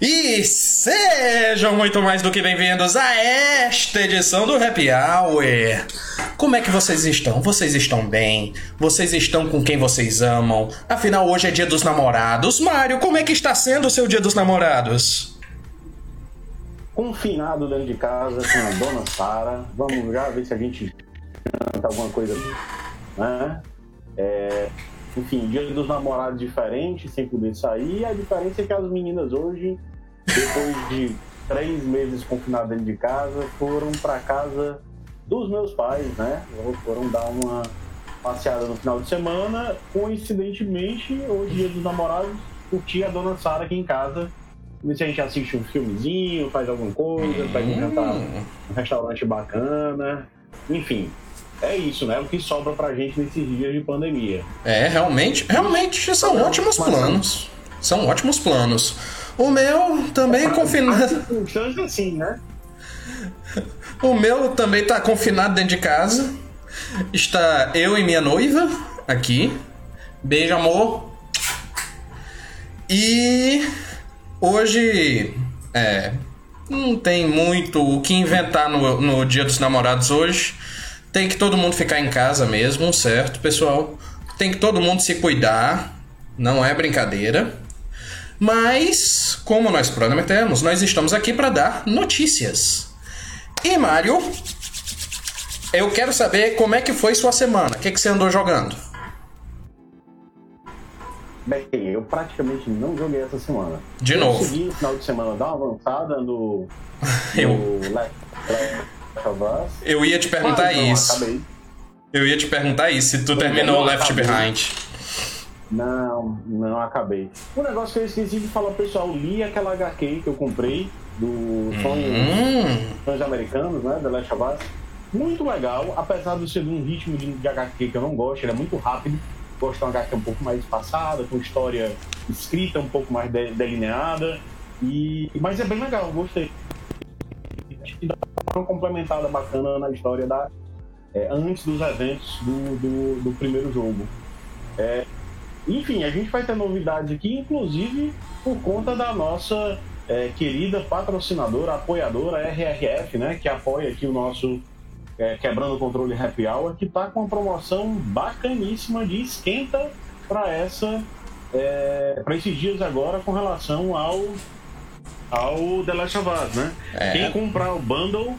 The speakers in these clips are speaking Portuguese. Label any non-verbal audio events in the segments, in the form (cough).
E sejam muito mais do que bem-vindos a esta edição do Happy Hour. Como é que vocês estão? Vocês estão bem? Vocês estão com quem vocês amam? Afinal, hoje é dia dos namorados. Mário, como é que está sendo o seu dia dos namorados? Confinado dentro de casa com a dona Sara. Vamos já ver se a gente canta alguma coisa, né? É, enfim, dia dos namorados diferente, sem poder sair. A diferença é que as meninas hoje depois de três meses confinados dentro de casa, foram para casa dos meus pais, né? Foram dar uma passeada no final de semana. Coincidentemente, hoje, dia dos namorados, curti a dona Sara aqui em casa. Se a gente assiste um filmezinho, faz alguma coisa, vai jantar um restaurante bacana. Enfim, é isso, né? O que sobra pra gente nesses dias de pandemia. É, realmente, realmente são ótimos planos. São ótimos planos. O meu também confinado. assim, né? O meu também tá confinado dentro de casa. Está eu e minha noiva aqui. Beijo, amor. E hoje é, não tem muito o que inventar no, no Dia dos Namorados hoje. Tem que todo mundo ficar em casa mesmo, certo, pessoal? Tem que todo mundo se cuidar. Não é brincadeira. Mas, como nós prometemos, nós estamos aqui para dar notícias. E Mário, eu quero saber como é que foi sua semana. O que, que você andou jogando? Bem, eu praticamente não joguei essa semana. De eu novo. Consegui no final de semana dar uma avançada no, (laughs) eu... no Left, of Us. Eu ia te perguntar Mas, não, isso. Acabei. Eu ia te perguntar isso, se tu terminou o Left acabei. Behind. Não, não acabei. Um negócio que eu esqueci de falar, pessoal, li aquela HQ que eu comprei do Sonhos, Hum, Sonhos Americanos, né? The Last of Us. Muito legal, apesar de ser um ritmo de, de HQ que eu não gosto, ele é muito rápido. Gosto de uma HQ um pouco mais espaçada, com história escrita um pouco mais de- delineada. E, mas é bem legal, gostei. Acho que dá uma complementada bacana na história da, é, antes dos eventos do, do, do primeiro jogo. É, enfim, a gente vai ter novidades aqui, inclusive por conta da nossa é, querida patrocinadora, apoiadora RRF, né? Que apoia aqui o nosso é, Quebrando o Controle Happy Hour, que tá com uma promoção bacaníssima de esquenta para essa para esses dias agora com relação ao ao The Last of Us, né? É. Quem comprar o bundle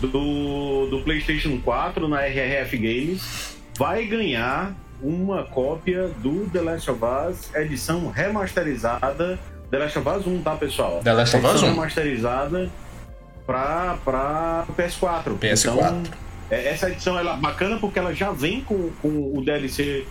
do, do PlayStation 4 na RRF Games vai ganhar uma cópia do The Last of Us edição remasterizada. The Last of Us 1, tá, pessoal? The Last of Us edição 1. remasterizada pra, pra PS4. PS4. Então, é, essa edição ela é bacana porque ela já vem com, com o DLC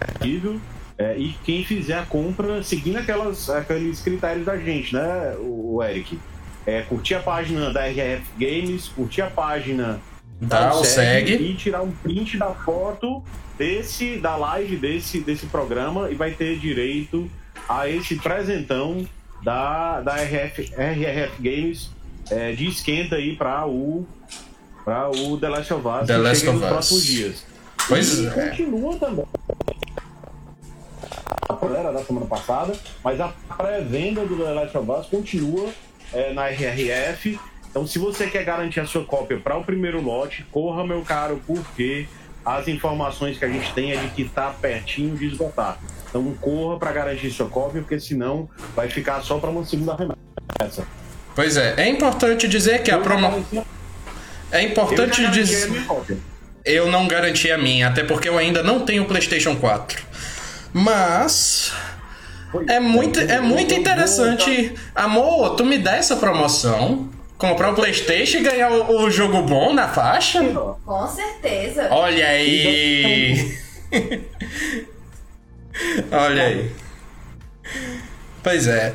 disponível. É, e quem fizer a compra seguindo aquelas, aqueles critérios da gente, né, o, o Eric? É, curtir a página da RF Games, curtir a página Dá o segue. e tirar um print da foto desse da live desse, desse programa e vai ter direito a esse presentão da, da RF, RRF Games é, de esquenta aí para o para o The Last of Us The que Last nos próximos dias. Pois e é. continua também. A era da semana passada, mas a pré-venda do The Last of Us continua é, na RRF. Então, se você quer garantir a sua cópia para o primeiro lote, corra, meu caro, porque as informações que a gente tem é de que está pertinho de esgotar. Então, corra para garantir sua cópia, porque senão vai ficar só para uma segunda remessa. Pois é, é importante dizer que a promo... É importante Eu dizer... Eu não garanti a minha, até porque eu ainda não tenho o PlayStation 4. Mas é muito, é muito interessante. Amor, tu me dá essa promoção, comprar o PlayStation e ganhar o, o jogo bom na faixa? Com certeza. Olha aí! (laughs) Olha aí. Pois é.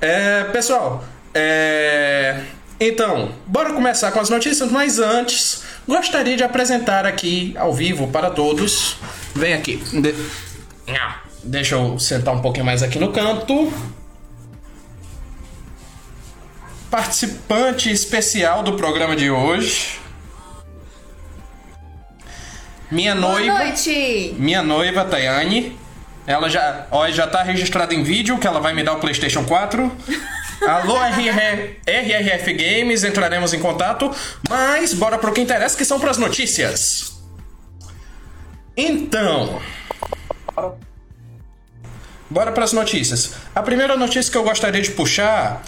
É, pessoal, é, então, bora começar com as notícias, mas antes, gostaria de apresentar aqui ao vivo para todos. Vem aqui. De- Ah, Deixa eu sentar um pouquinho mais aqui no canto. participante especial do programa de hoje. Minha Boa noiva. noite! Minha noiva, Tayane. Ela já, ó, já tá registrada em vídeo que ela vai me dar o PlayStation 4. Alô, RR, RRF Games, entraremos em contato. Mas bora pro que interessa, que são pras notícias. Então. Bora pras notícias. A primeira notícia que eu gostaria de puxar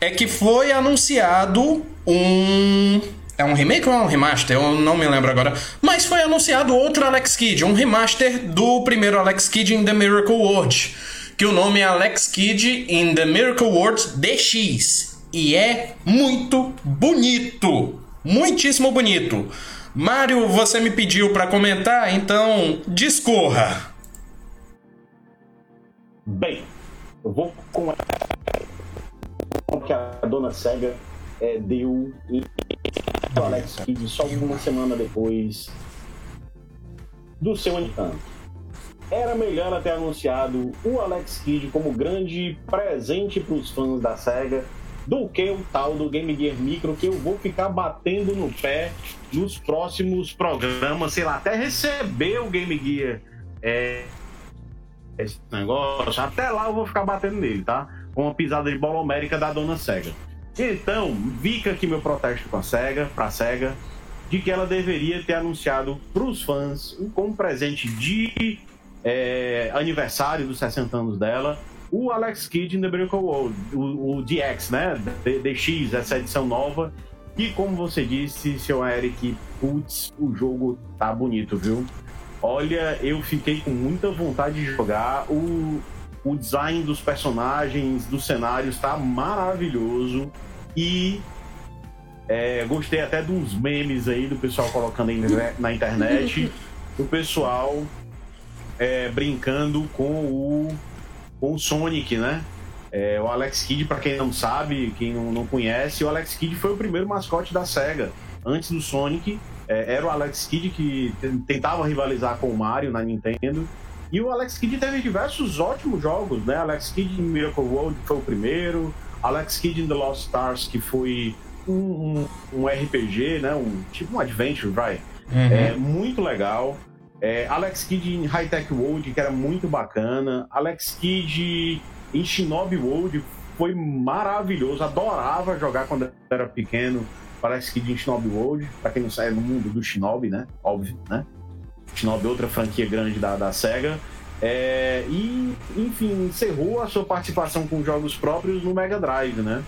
é que foi anunciado um. É um remake ou é um remaster? Eu não me lembro agora. Mas foi anunciado outro Alex Kidd, um remaster do primeiro Alex Kidd in The Miracle World. Que o nome é Alex Kidd in The Miracle World DX. E é muito bonito. Muitíssimo bonito. Mário, você me pediu para comentar, então discorra. Bem, eu vou com o que a dona Sega é, deu em o Alex Kidd só uma semana depois do seu encanto. Era melhor ter anunciado o Alex Kidd como grande presente para os fãs da SEGA do que o tal do Game Gear Micro que eu vou ficar batendo no pé nos próximos programas, sei lá, até receber o Game Gear é, esse negócio, até lá eu vou ficar batendo nele, tá? Com uma pisada de bola homérica da dona SEGA. Então, fica aqui meu protesto com a SEGA, pra SEGA, de que ela deveria ter anunciado pros fãs, como presente de é, aniversário dos 60 anos dela, o Alex Kidd in The Miracle World, o, o DX, né? DX, essa edição nova. E como você disse, seu Eric, putz, o jogo tá bonito, viu? Olha, eu fiquei com muita vontade de jogar. O, o design dos personagens, dos cenários tá maravilhoso. E é, gostei até de uns memes aí do pessoal colocando aí na internet. (laughs) do pessoal é, brincando com o, com o Sonic, né? É, o Alex Kidd, para quem não sabe, quem não, não, conhece, o Alex Kidd foi o primeiro mascote da SEGA. Antes do Sonic, é, era o Alex Kidd que tentava rivalizar com o Mario na Nintendo. E o Alex Kidd teve diversos ótimos jogos, né? Alex Kidd em Miracle World foi o primeiro, Alex Kidd in The Lost Stars, que foi um, um, um RPG, né? Um, tipo um adventure, vai. Uhum. É, muito legal. É, Alex Kidd em High Tech World, que era muito bacana. Alex Kidd em Shinobi World foi maravilhoso. Adorava jogar quando era pequeno. Alex Kidd em Shinobi World, pra quem não sabe, é no mundo do Shinobi, né? Óbvio, né? Shinobi, outra franquia grande da, da SEGA. É, e, enfim, encerrou a sua participação com jogos próprios no Mega Drive, né?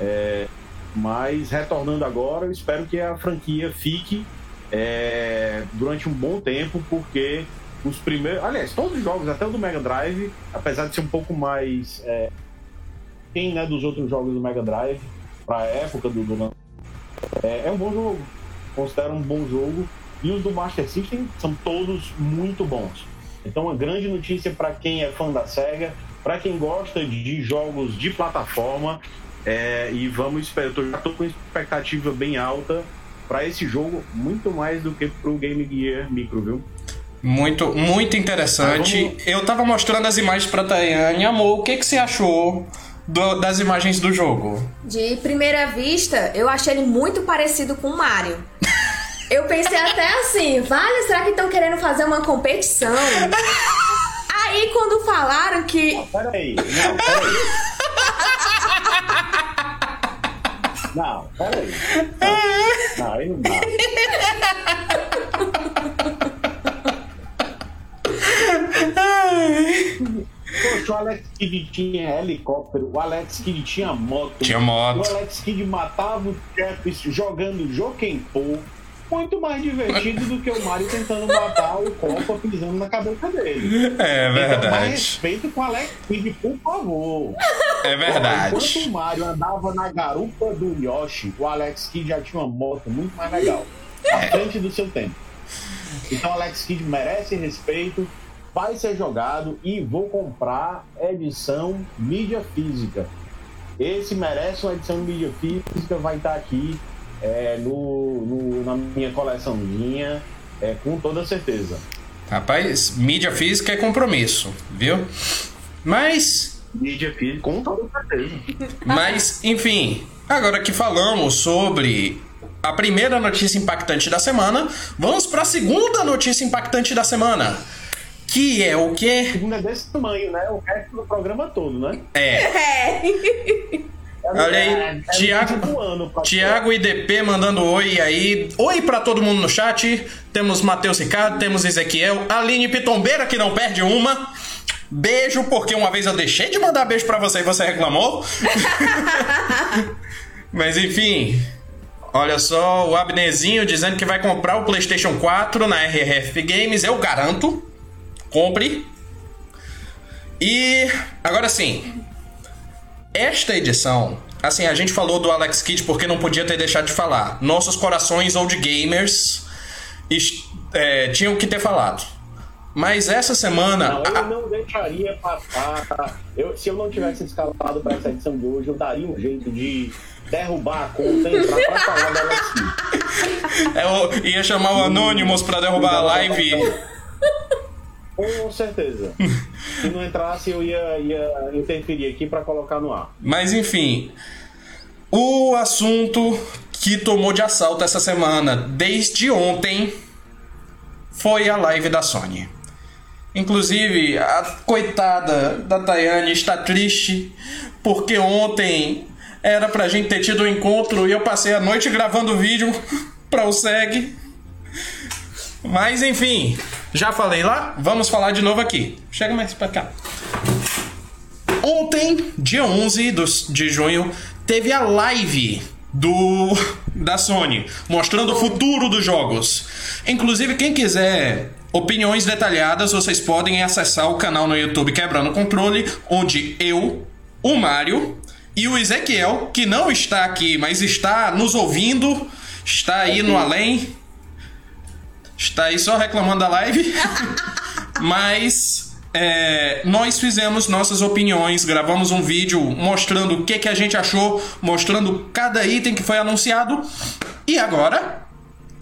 É, mas retornando agora, eu espero que a franquia fique é, durante um bom tempo, porque os primeiros. Aliás, todos os jogos, até o do Mega Drive, apesar de ser um pouco mais. É, quem né, dos outros jogos do Mega Drive, para a época do, do é, é um bom jogo. Considero um bom jogo. E os do Master System são todos muito bons. Então, uma grande notícia para quem é fã da SEGA, para quem gosta de jogos de plataforma. É, e vamos esperar. Eu já estou com expectativa bem alta para esse jogo, muito mais do que para o Game Gear Micro, viu? Muito, muito interessante. Vamos... Eu tava mostrando as imagens pra Tayane. Amor, o que, que você achou do, das imagens do jogo? De primeira vista, eu achei ele muito parecido com o Mario. Eu pensei até assim, vale, será que estão querendo fazer uma competição? Aí quando falaram que. Não, peraí, não, peraí. (laughs) Não, peraí. Não, não aí não dá. Poxa, o Alex Kidd tinha helicóptero, o Alex Kidd tinha moto. Tinha moto. O Alex Kidd matava o Travis jogando Jokenpô. Muito mais divertido do que o Mario tentando matar o Copa pisando na cabeça dele. É verdade. Então, mais respeito com o Alex Kidd, por favor. É verdade. Enquanto o Mario andava na garupa do Yoshi, o Alex Kidd já tinha uma moto muito mais legal. À frente do seu tempo. Então o Alex Kidd merece respeito vai ser jogado e vou comprar edição mídia física. Esse merece uma edição mídia física, vai estar aqui é, no, no, na minha coleçãozinha, é, com toda certeza. Rapaz, mídia física é compromisso, viu? Mas. Mídia física, com toda certeza. Mas, enfim, Agora que falamos sobre a primeira notícia impactante da semana, vamos para a segunda notícia impactante da semana. Que é o quê? Segunda é desse tamanho, né? O resto do programa todo, né? É. (laughs) É. Olha aí, Tiago, Tiago IDP mandando oi aí. Oi pra todo mundo no chat. Temos Matheus Ricardo, temos Ezequiel, Aline Pitombeira que não perde uma. Beijo, porque uma vez eu deixei de mandar beijo pra você e você reclamou. (laughs) Mas enfim, olha só, o Abnezinho dizendo que vai comprar o PlayStation 4 na RRF Games, eu garanto. Compre. E agora sim, esta edição, assim, a gente falou do Alex Kidd porque não podia ter deixado de falar. Nossos corações old gamers é, tinham que ter falado. Mas essa semana. Não, a- eu não deixaria passar. Eu, se eu não tivesse escalado para essa edição de hoje, eu daria um jeito de derrubar a conta e entrar pra falar dela aqui. eu ia chamar o Anonymous pra derrubar a live. (laughs) Com certeza. (laughs) Se não entrasse, eu ia, ia interferir aqui para colocar no ar. Mas enfim. O assunto que tomou de assalto essa semana, desde ontem, foi a live da Sony. Inclusive, a coitada da Tayane está triste porque ontem era pra gente ter tido um encontro e eu passei a noite gravando vídeo (laughs) pra o SEG. Mas enfim, já falei lá, vamos falar de novo aqui. Chega mais pra cá. Ontem, dia 11 dos- de junho, teve a live do (laughs) da Sony, mostrando o futuro dos jogos. Inclusive, quem quiser opiniões detalhadas, vocês podem acessar o canal no YouTube Quebrando o Controle, onde eu, o Mário e o Ezequiel, que não está aqui, mas está nos ouvindo, está aí no além, está aí só reclamando da live. (laughs) Mas é, nós fizemos nossas opiniões, gravamos um vídeo mostrando o que, que a gente achou, mostrando cada item que foi anunciado. E agora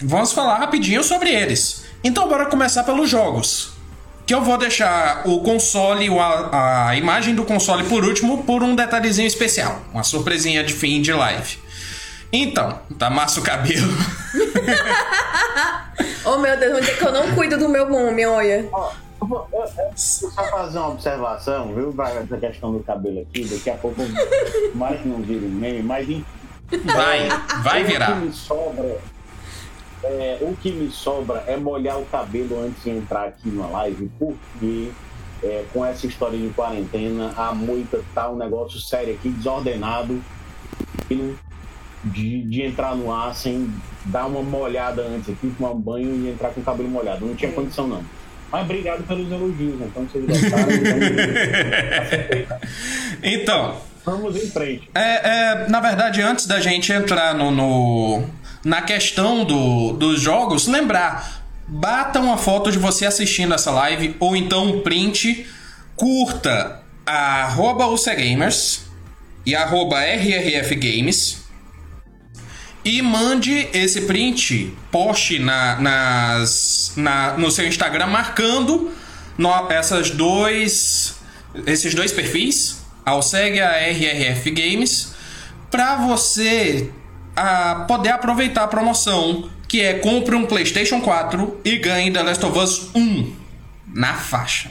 vamos falar rapidinho sobre eles. Então bora começar pelos jogos. Que eu vou deixar o console, a, a imagem do console por último, por um detalhezinho especial. Uma surpresinha de fim de live. Então, tá massa o cabelo. (laughs) Oh meu Deus, onde é que eu não cuido do meu nome, olha? Ó, eu vou eu- eu vou só fazer uma observação, viu, pra essa questão do cabelo aqui. Daqui a pouco, (laughs) mais que não vira um meme, mas enfim. Vai, vai O virar. que me sobra, é, o que me sobra é molhar o cabelo antes de entrar aqui na live, porque é, com essa história de quarentena, a moita tá um negócio sério aqui, desordenado, de, de entrar no ar sem dar uma molhada antes aqui, tomar um banho e entrar com o cabelo molhado. Não tinha condição, não. Mas obrigado pelos elogios, né? então vocês gostaram. Então, (laughs) Então, vamos em frente. É, é, na verdade, antes da gente entrar no, no- na questão do, dos jogos, lembrar, bata uma foto de você assistindo essa live, ou então um print, curta a arroba UCGamers e arroba RRF Games e mande esse print, poste na, nas, na, no seu Instagram marcando no- essas dois, esses dois perfis, ao segue a RRF Games, para você ah, poder aproveitar a promoção que é compre um PlayStation 4 e ganhe The Last of Us 1 na faixa.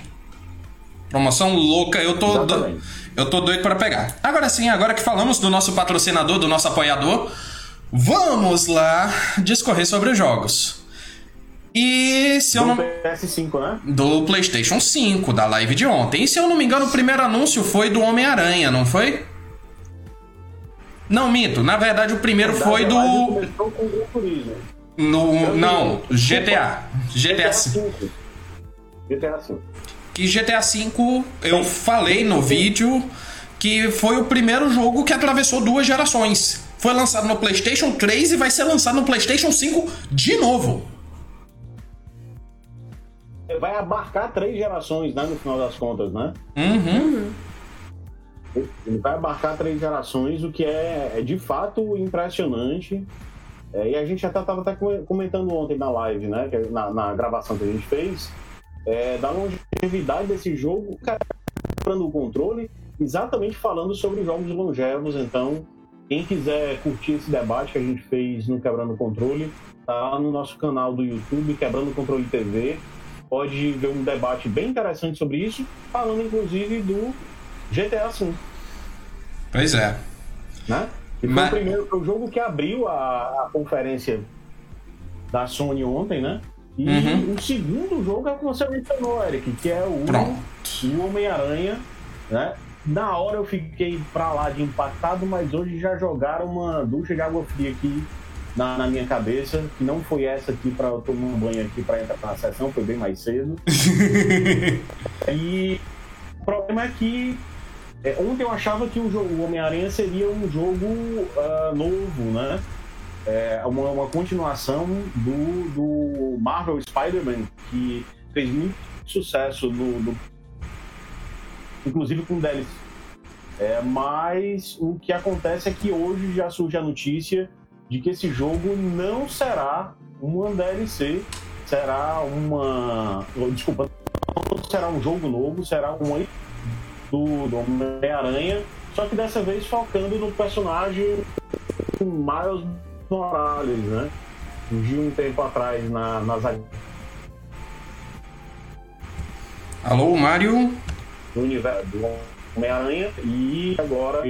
Promoção louca, eu tô, do, eu tô doido para pegar. Agora sim, agora que falamos do nosso patrocinador, do nosso apoiador, vamos lá discorrer sobre os jogos. E se eu Do não. PS5, né? Do PlayStation 5, da live de ontem. E se eu não me engano, o primeiro anúncio foi do Homem-Aranha, não foi? Não, minto. Na verdade, o primeiro foi do. No, não, GTA. GTA V. V. GTA V. Que GTA V eu falei no vídeo que foi o primeiro jogo que atravessou duas gerações. Foi lançado no PlayStation 3 e vai ser lançado no PlayStation 5 de novo. Vai abarcar três gerações, né? No final das contas, né? Uhum. Ele vai abarcar três gerações, o que é, é de fato impressionante. É, e a gente até estava até come- comentando ontem na live, né? Na, na gravação que a gente fez, é, da longevidade desse jogo, o cara comprando o controle, exatamente falando sobre jogos longevos. Então, Quem quiser curtir esse debate que a gente fez no Quebrando o Controle, tá no nosso canal do YouTube, Quebrando o Controle TV. Pode ver um debate bem interessante sobre isso, falando inclusive do GTA V. Pois é. Né? E foi Mas... o primeiro foi o jogo que abriu a, a conferência da Sony ontem, né? E uhum. o segundo jogo é o que você mencionou, Eric, que é o, o Homem-Aranha, né? Na hora eu fiquei pra lá de impactado, mas hoje já jogaram uma ducha de água fria aqui na, na minha cabeça, que não foi essa aqui para eu tomar um banho aqui para entrar na sessão, foi bem mais cedo. (laughs) e o problema é que é, ontem eu achava que o, jogo, o Homem-Aranha seria um jogo uh, novo, né? É, uma, uma continuação do, do Marvel Spider-Man, que fez muito sucesso no, no inclusive com DLC. É, mas o que acontece é que hoje já surge a notícia de que esse jogo não será uma DLC, será uma. Desculpa, não será um jogo novo, será um do, do Homem-Aranha, só que dessa vez focando no personagem Miles Morales, né? Surgiu um tempo atrás na, nas. Alô, Mário? Do universo do Homem-Aranha e agora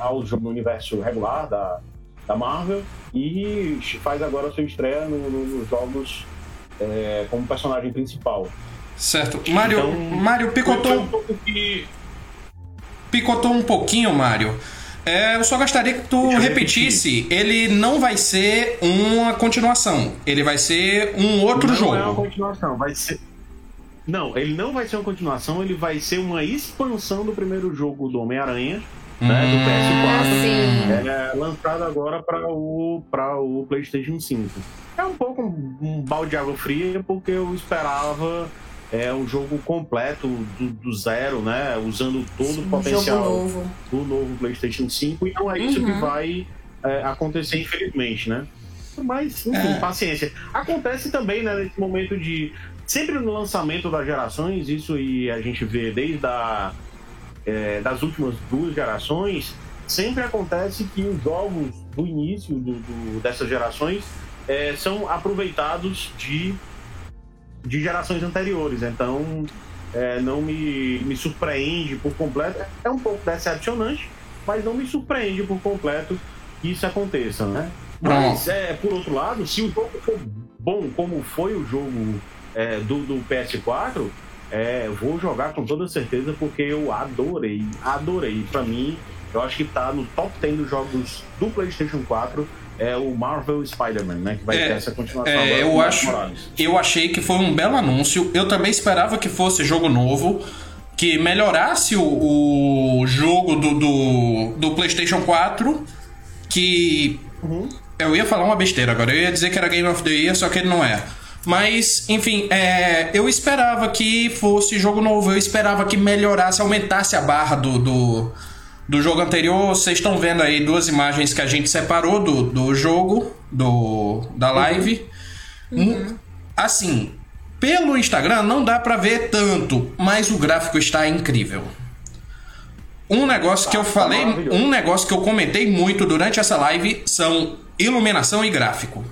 ao no universo regular da, da Marvel e faz agora a sua estreia no, no, nos jogos é, como personagem principal. Certo. Mário, então, Mário picotou. Um pouco que... Picotou um pouquinho, Mário. É, eu só gostaria que tu repetisse. Ele não vai ser uma continuação. Ele vai ser um outro não jogo. Não é uma continuação, vai ser. Não, ele não vai ser uma continuação, ele vai ser uma expansão do primeiro jogo do Homem-Aranha, né, do PS4, é, lançado agora para o, o PlayStation 5. É um pouco um, um balde de água fria, porque eu esperava é um jogo completo do, do, zero, né? Usando todo Sim, o potencial novo. do novo PlayStation 5, e não é isso uhum. que vai é, acontecer, infelizmente, né? Mas, enfim, é. paciência. Acontece também, né, nesse momento de. Sempre no lançamento das gerações, isso e a gente vê desde a é, das últimas duas gerações, sempre acontece que os jogos do início do, do, dessas gerações é, são aproveitados de, de gerações anteriores. Então, é, não me, me surpreende por completo. É um pouco decepcionante, mas não me surpreende por completo que isso aconteça, né? Mas, é, por outro lado, se o jogo for bom como foi o jogo é, do, do PS4, é, vou jogar com toda certeza porque eu adorei, adorei. Para mim, eu acho que tá no top 10 dos jogos do PlayStation 4 é o Marvel Spider-Man, né? Que vai é, ter essa continuação é, eu acho, Eu achei que foi um belo anúncio. Eu também esperava que fosse jogo novo, que melhorasse o, o jogo do, do, do, PlayStation 4, que. Uhum. Eu ia falar uma besteira agora, eu ia dizer que era Game of the Year, só que ele não é. Mas, enfim, é, eu esperava que fosse jogo novo, eu esperava que melhorasse, aumentasse a barra do, do, do jogo anterior. Vocês estão vendo aí duas imagens que a gente separou do, do jogo, do, da live. Uhum. Assim, pelo Instagram não dá pra ver tanto, mas o gráfico está incrível. Um negócio que eu falei, um negócio que eu comentei muito durante essa live são iluminação e gráfico.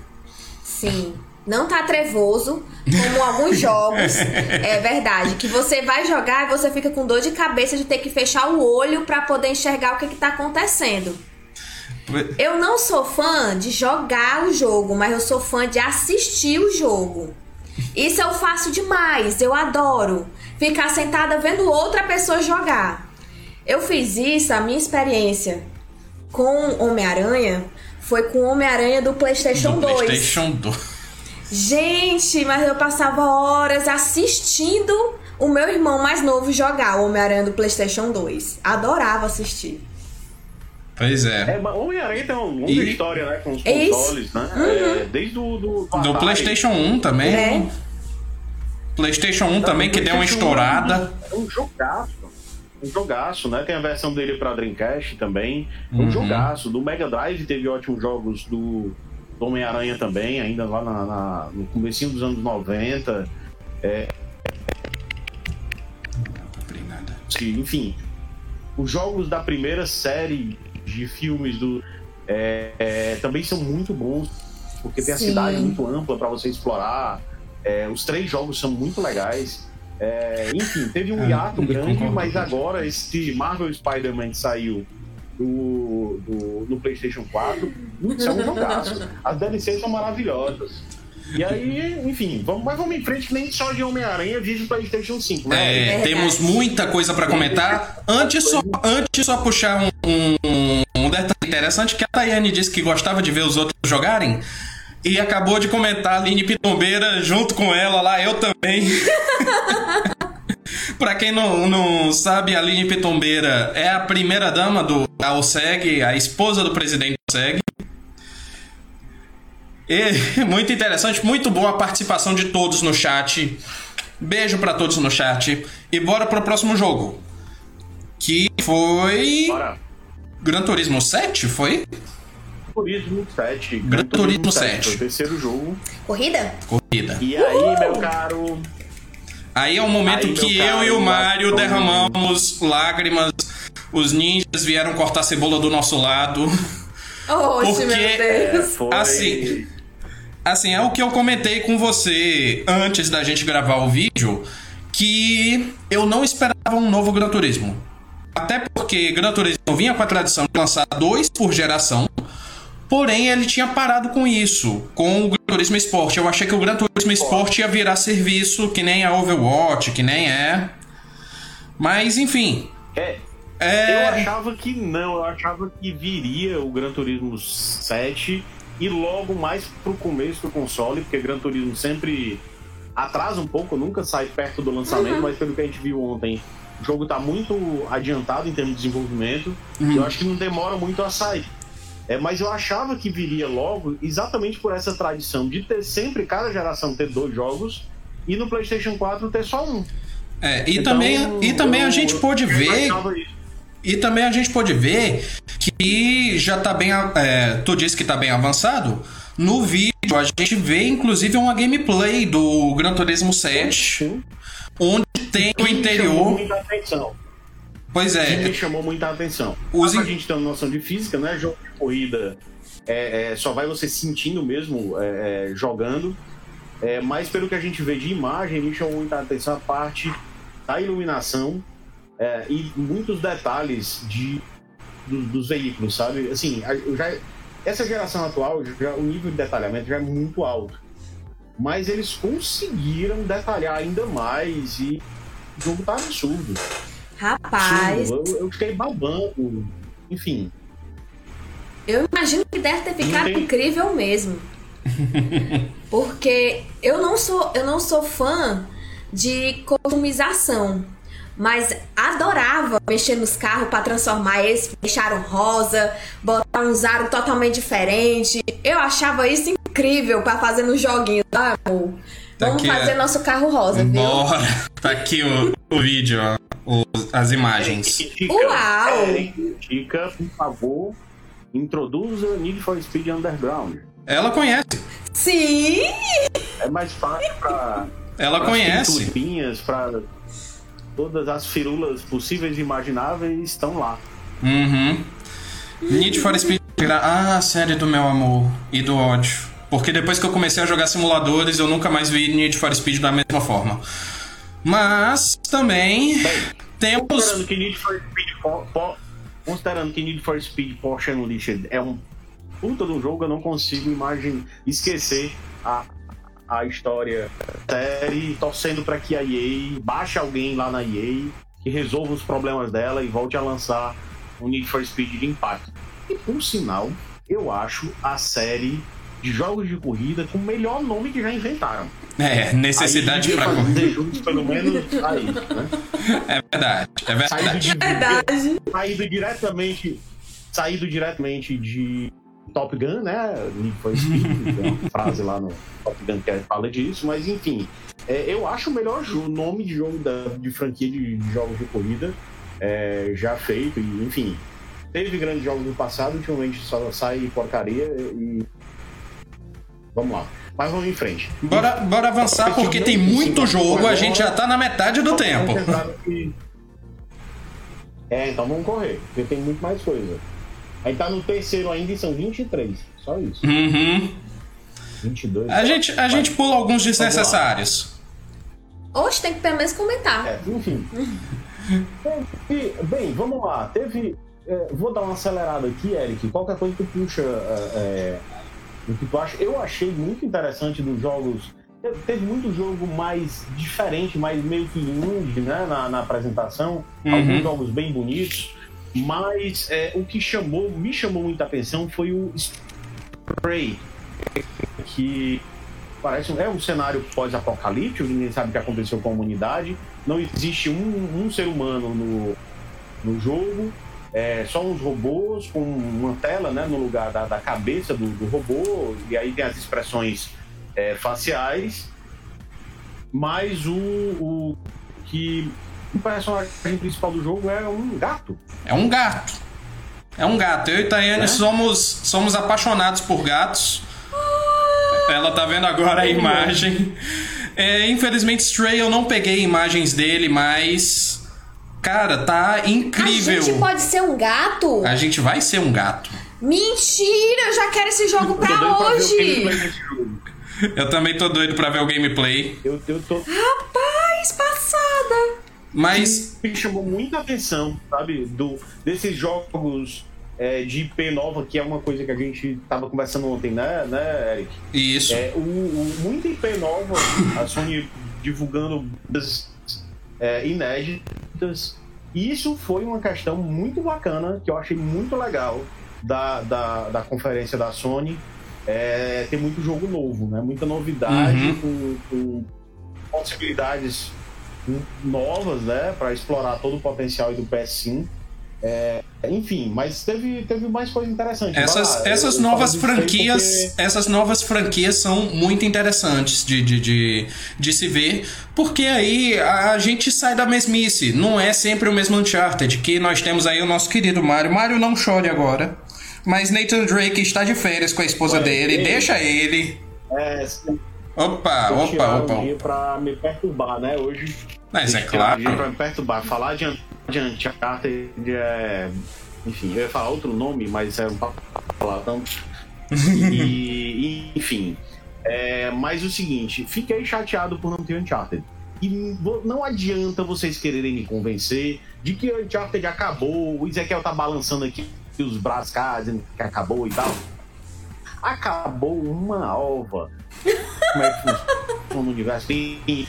Sim não tá trevoso, como alguns (laughs) jogos. é verdade. Que você vai jogar e você fica com dor de cabeça de ter que fechar o olho para poder enxergar o que, que tá acontecendo. Eu não sou fã de jogar o jogo, mas eu sou fã de assistir o jogo. Isso eu faço demais, eu adoro. Ficar sentada vendo outra pessoa jogar. Eu fiz isso, a minha experiência com Homem-Aranha foi com Homem-Aranha do PlayStation do 2. PlayStation 2. Gente, mas eu passava horas assistindo o meu irmão mais novo jogar o Homem-Aranha do PlayStation 2. Adorava assistir. Pois é. é Homem-Aranha tem uma longa e... história, né? Com os consoles, né? Uhum. É, desde o do, do, do PlayStation 1 também. É. PlayStation 1 também, que deu uma estourada. É um jogaço. Um jogaço, né? Tem a versão dele pra Dreamcast também. Um uhum. jogaço. Do Mega Drive teve ótimos jogos do Homem-Aranha também, ainda lá na, na, no começo dos anos 90. É... Enfim, os jogos da primeira série de filmes do, é, é, também são muito bons, porque tem a Sim. cidade muito ampla para você explorar. É, os três jogos são muito legais. É, enfim, teve um Ah, hiato grande, concordo. mas agora esse Marvel Spider-Man que saiu do, do, no PlayStation 4, putz, é um jogaço. As DLCs são maravilhosas. E aí, enfim, vamos, mas vamos em frente, que nem só de Homem-Aranha vive o PlayStation 5, né? É, Verdade. temos muita coisa pra comentar. Antes só, antes só puxar um, um, um detalhe interessante que a Tayane disse que gostava de ver os outros jogarem. E acabou de comentar a Aline Pitombeira junto com ela lá, eu também. (laughs) pra quem não, não sabe, a Aline Pitombeira é a primeira dama do da OSEG, a esposa do presidente da OSEG. E, (laughs) muito interessante, muito boa a participação de todos no chat. Beijo pra todos no chat. E bora pro próximo jogo. Que foi. Bora. Gran Turismo 7? Foi? Turismo 7. Gran Turismo 7. Foi o terceiro jogo. Corrida? Corrida. E aí, meu caro, Aí é o momento Aí, que caro, eu e o Mário Marcos. derramamos lágrimas. Os ninjas vieram cortar a cebola do nosso lado. Oxe, Porque- meu Deus. foi... Assim, Assim, é o que eu comentei com você antes da gente gravar o vídeo, que eu não esperava um novo Gran Turismo. Até porque Gran Turismo vinha com a tradição de lançar dois por geração, porém ele tinha parado com isso, com o Gran Turismo Sport. Eu achei que o Gran Turismo Sport ia virar serviço, que nem a Overwatch, que nem é. Mas, enfim. É, É... Eu achava que não, eu achava que viria o Gran Turismo 7 e logo mais pro começo do console, porque Gran Turismo sempre atrasa um pouco, nunca sai perto do lançamento, mas pelo que a gente viu ontem, o jogo tá muito adiantado em termos de desenvolvimento e eu acho que não demora muito a sair. É, mas eu achava que viria logo exatamente por essa tradição de ter sempre, cada geração ter dois jogos e no PlayStation 4 ter só um. É, e, Então, também, e também a eu- gente pôde eu ver. E também a gente pode ver que já tá bem. É, tu disse que tá bem avançado. No vídeo a gente vê inclusive uma gameplay do Gran Turismo 7, Sim. onde tem o interior. Pois que me é, chamou muita atenção. Os Pra gente ter uma noção de física, né? Jogo de corrida é, é, só vai você sentindo mesmo é, é, jogando. É, mas pelo que a gente vê de imagem, me chamou muita atenção a parte da iluminação é, e muitos detalhes de, do- dos veículos, sabe? Assim, já, essa geração atual, já, o nível de detalhamento já é muito alto. Mas eles conseguiram detalhar ainda mais e o jogo tá absurdo. Rapaz, Sim, eu, eu fiquei babando. Enfim, eu imagino que deve ter ficado incrível mesmo. (laughs) Porque eu não sou, eu não sou fã de customização. Mas adorava mexer nos carros pra transformar eles, deixaram rosa, botar uns aros totalmente diferentes. Eu achava isso incrível pra fazer nos joguinhos, tá, amor? Tá Vamos aqui, fazer é. nosso carro rosa, viu? Bora! Tá aqui o, o vídeo, ó, os- as imagens. Chica, Uau! Chica, por favor, introduza Need for Speed Underground. Ela conhece. Sim! É mais fácil pra. Ela pras conhece. pinturinhas, pra todas as firulas possíveis e imagináveis estão lá. Uhum. Need for Speed. Ah, série do meu amor e do ódio. Porque depois que eu comecei a jogar simuladores, eu nunca mais vi Need for Speed da mesma forma. Mas também temos. Considerando que Need for Speed, Po- Po- considerando que Need for Speed Porsche Unleashed é um puta do jogo, eu não consigo imaginar, esquecer a, a história série, torcendo para que a EA baixe alguém lá na EA que resolva os problemas dela e volte a lançar o Need for Speed de impacto. E por sinal, eu acho a série de jogos de corrida com o melhor nome que já inventaram. É, necessidade devia correr. fazer pelo menos aí, né? É verdade, é Saído verdade. de Verdade. saído diretamente saído diretamente de Top Gun, né? Speed, tem uma frase lá no Top Gun que fala disso, mas enfim, é, eu acho o melhor nome de jogo da, de franquia de, de jogos de corrida é, já feito, e enfim. Teve grandes jogos no passado, ultimamente só sai porcaria e. Vamos lá. Mas vamos em frente. Bora, bora avançar porque tem muito jogo, a gente já tá na metade do tempo. É, então vamos correr, porque tem muito mais coisa. Aí tá no terceiro ainda e são 23. Só isso. Uhum. 22. A gente, a gente pula alguns desnecessários. Oxe, tem que pelo menos comentar. É, enfim. Teve- bem, vamos lá. Teve. é, vou dar uma acelerada aqui, Eric. Qualquer coisa que tu puxa é, é, o que tu acha. Eu achei muito interessante dos jogos. Te- Teve muito jogo mais diferente, mais meio que indie, né, na, na apresentação. Uhum. Alguns jogos bem bonitos. Mas é, o que chamou, me chamou muita atenção foi o Spray, que parece um- é um cenário pós-apocalíptico, ninguém sabe o que aconteceu com a humanidade. Não existe um, um ser humano no, no jogo, é só uns robôs com uma tela né, no lugar da, da cabeça do, do robô, e aí tem as expressões é, faciais. Mas o, o que o personagem principal do jogo é um gato. É um gato. É um gato. Eu e Tayane É? somos, somos apaixonados por gatos. Ela tá vendo agora a imagem. É, infelizmente, Stray eu não peguei imagens dele, mas. Cara, tá incrível. A gente pode ser um gato? A gente vai ser um gato. Mentira, eu já quero esse jogo pra pra hoje. jogo. Eu também tô doido pra ver o gameplay. Eu, eu tô, Rapaz, passada. Mas. me chamou muita atenção, sabe? Do, desses jogos é, de IP nova, que é uma coisa que a gente tava conversando ontem, né, né Eric? Isso. É, o, o, muita IP nova, a Sony divulgando é, inéditas. E isso foi uma questão muito bacana, que eu achei muito legal da, da, da conferência da Sony. É, tem muito jogo novo, né? Muita novidade, com, com possibilidades novas, né? Para explorar todo o potencial do PS5. É, enfim, mas teve, teve mais coisa interessante. Essas, lá, essas eu- eu novas aí franquias, porque- essas novas franquias são muito interessantes de, de, de, de se ver, porque aí a gente sai da mesmice. Não é sempre o mesmo Uncharted, que nós temos aí o nosso querido Mario. Mario não chore agora. Mas Nathan Drake está de férias com a esposa dele, ele- deixa ele. É, Opa, eu opa, opa. um dia pra me perturbar, né? Hoje. Mas é eu tirar um dia claro. pra me perturbar. Falar de, de Uncharted é. Enfim, eu ia falar outro nome, mas é um palavrão. e, enfim. É, mas o seguinte, fiquei chateado por não ter Uncharted. E não adianta vocês quererem me convencer de que Uncharted acabou, o Ezequiel tá balançando aqui os braços, cara, dizendo que acabou e tal. Acabou uma ova. Como é que funciona no universo? E,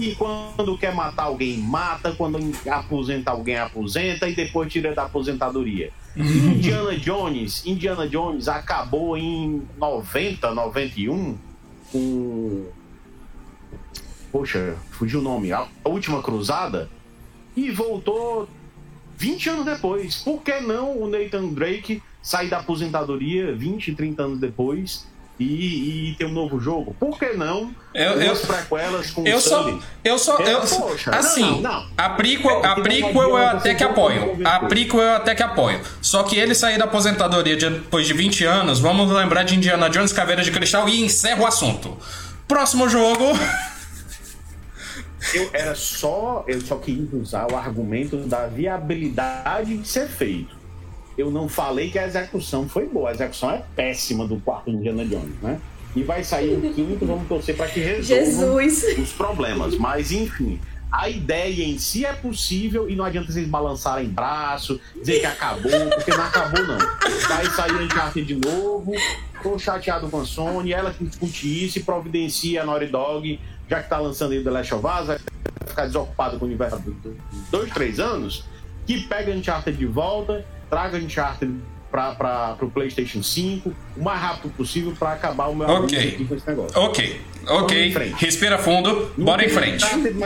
e quando quer matar alguém, mata. Quando aposenta alguém, aposenta. E depois tira da aposentadoria. (laughs) Indiana Jones, Indiana Jones acabou em 90, 91 com. Poxa, fugiu o nome. A a última cruzada. E voltou 20 anos depois. Por que não o Nathan Drake sair da aposentadoria 20, 30 anos depois e, e ter um novo jogo? Por que não Eu- eu- prequelas com Eu o só, eu só, eu, poxa, assim, não, não. a prequel, a É, que não prequel eu até que não apoio. A prequel eu até que apoio. Só que ele sair da aposentadoria depois de 20 anos, vamos lembrar de Indiana Jones, Caveira de Cristal e encerra o assunto. Próximo jogo. Eu era só, eu só queria usar o argumento da viabilidade de ser feito. Eu não falei que a execução foi boa. A execução é péssima do quarto Indiana Jones, né? E vai sair o quinto, vamos torcer para que resolvam Jesus. os problemas. Mas, enfim, a ideia em si é possível e não adianta vocês balançarem braço, dizer que acabou, porque não acabou, não. Vai sair Uncharted de novo, tô chateado com a Sony, ela que discute isso e providencia a Naughty Dog, já que tá lançando aí o The Last of Us, vai ficar desocupado com o universo dois, três anos, que pega Uncharted de volta, traga Uncharted para o PlayStation 5 o mais rápido possível para acabar o meu Ok. argumento aqui com esse negócio. Ok, ok. Respira fundo, Não bora em frente. Uncharted.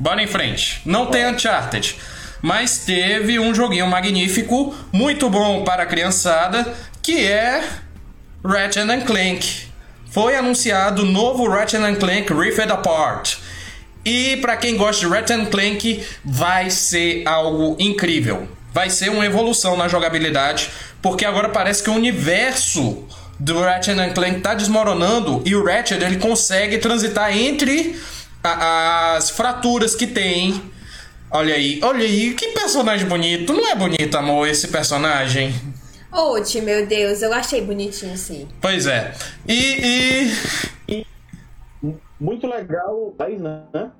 Bora em frente. Não tem Uncharted. Mas teve um joguinho magnífico, muito bom para a criançada, que é Ratchet and Clank. Foi anunciado o novo Ratchet and Clank Rift Apart. E para quem gosta de Ratchet and Clank, vai ser algo incrível. Vai ser uma evolução na jogabilidade, porque agora parece que o universo do Ratchet and Clank tá desmoronando e o Ratchet ele consegue transitar entre a- as fraturas que tem Olha aí, olha aí, que personagem bonito. Não é bonito, amor, esse personagem? Ote, meu Deus, eu achei bonitinho sim. Pois é. E. e... Muito legal, né?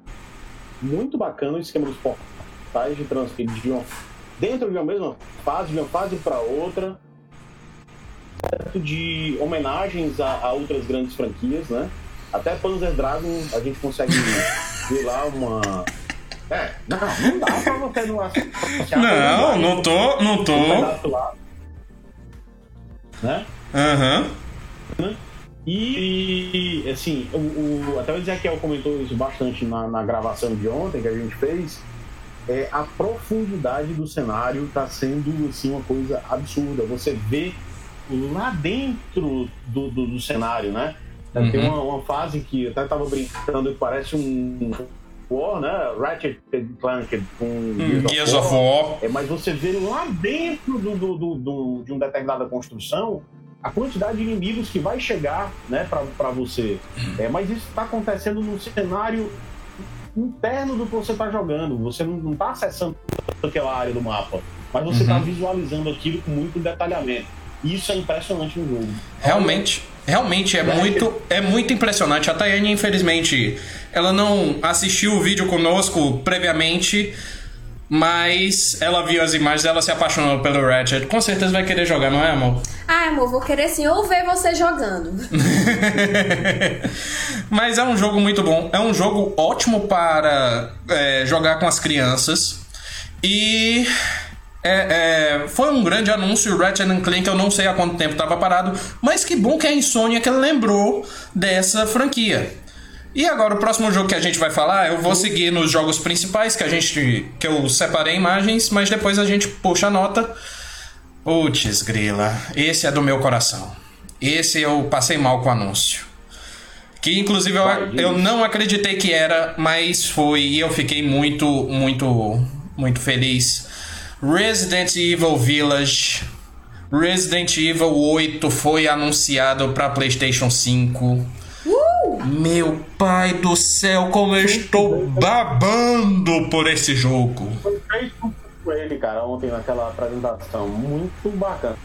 Muito bacana o esquema dos portais de transferir de uma, dentro de uma mesma fase, de uma fase para outra. De homenagens a, a outras grandes franquias, né? Até Panzer Dragon a gente consegue (laughs) ver lá uma é, não, não dá pra você não associar. Não, não tô, não tô. né? Aham. Uhum. E, assim, o, o, até o Ezequiel comentou isso bastante na, na gravação de ontem que a gente fez. É, a profundidade do cenário está sendo assim, uma coisa absurda. Você vê lá dentro do, do, do cenário, né? Uhum. Tem uma, uma, fase que eu até estava brincando que parece um, War, né? Ratchet Clank com hum, Gears of War. É, mas você vê lá dentro do, do, do, do, de uma determinada construção a quantidade de inimigos que vai chegar né, para você. É, mas isso está acontecendo no cenário interno do que você está jogando. Você não está acessando aquela área do mapa, mas você está uhum. visualizando aquilo com muito detalhamento. Isso é impressionante no jogo. Realmente, realmente é muito, é muito impressionante. A Tayane, infelizmente, ela não assistiu o vídeo conosco previamente, mas ela viu as imagens, ela se apaixonou pelo Ratchet. Com certeza vai querer jogar, não é, amor? Ah, amor, vou querer sim, ou ver você jogando. (laughs) mas é um jogo muito bom. É um jogo ótimo para é, jogar com as crianças. E é, é, foi um grande anúncio, o Ratchet Clank eu não sei há quanto tempo estava parado, mas que bom que a Insônia que lembrou dessa franquia. E agora o próximo jogo que a gente vai falar, eu vou seguir nos jogos principais que a gente que eu separei imagens, mas depois a gente puxa a nota. Putz, grila, esse é do meu coração. Esse eu passei mal com o anúncio. Que inclusive eu, eu não acreditei que era, mas foi e eu fiquei muito, muito, muito feliz Resident Evil Village. Resident Evil 8 foi anunciado para PlayStation 5. Meu pai do céu, como eu estou babando por esse jogo. Foi ele, cara, ontem naquela apresentação. Muito bacana.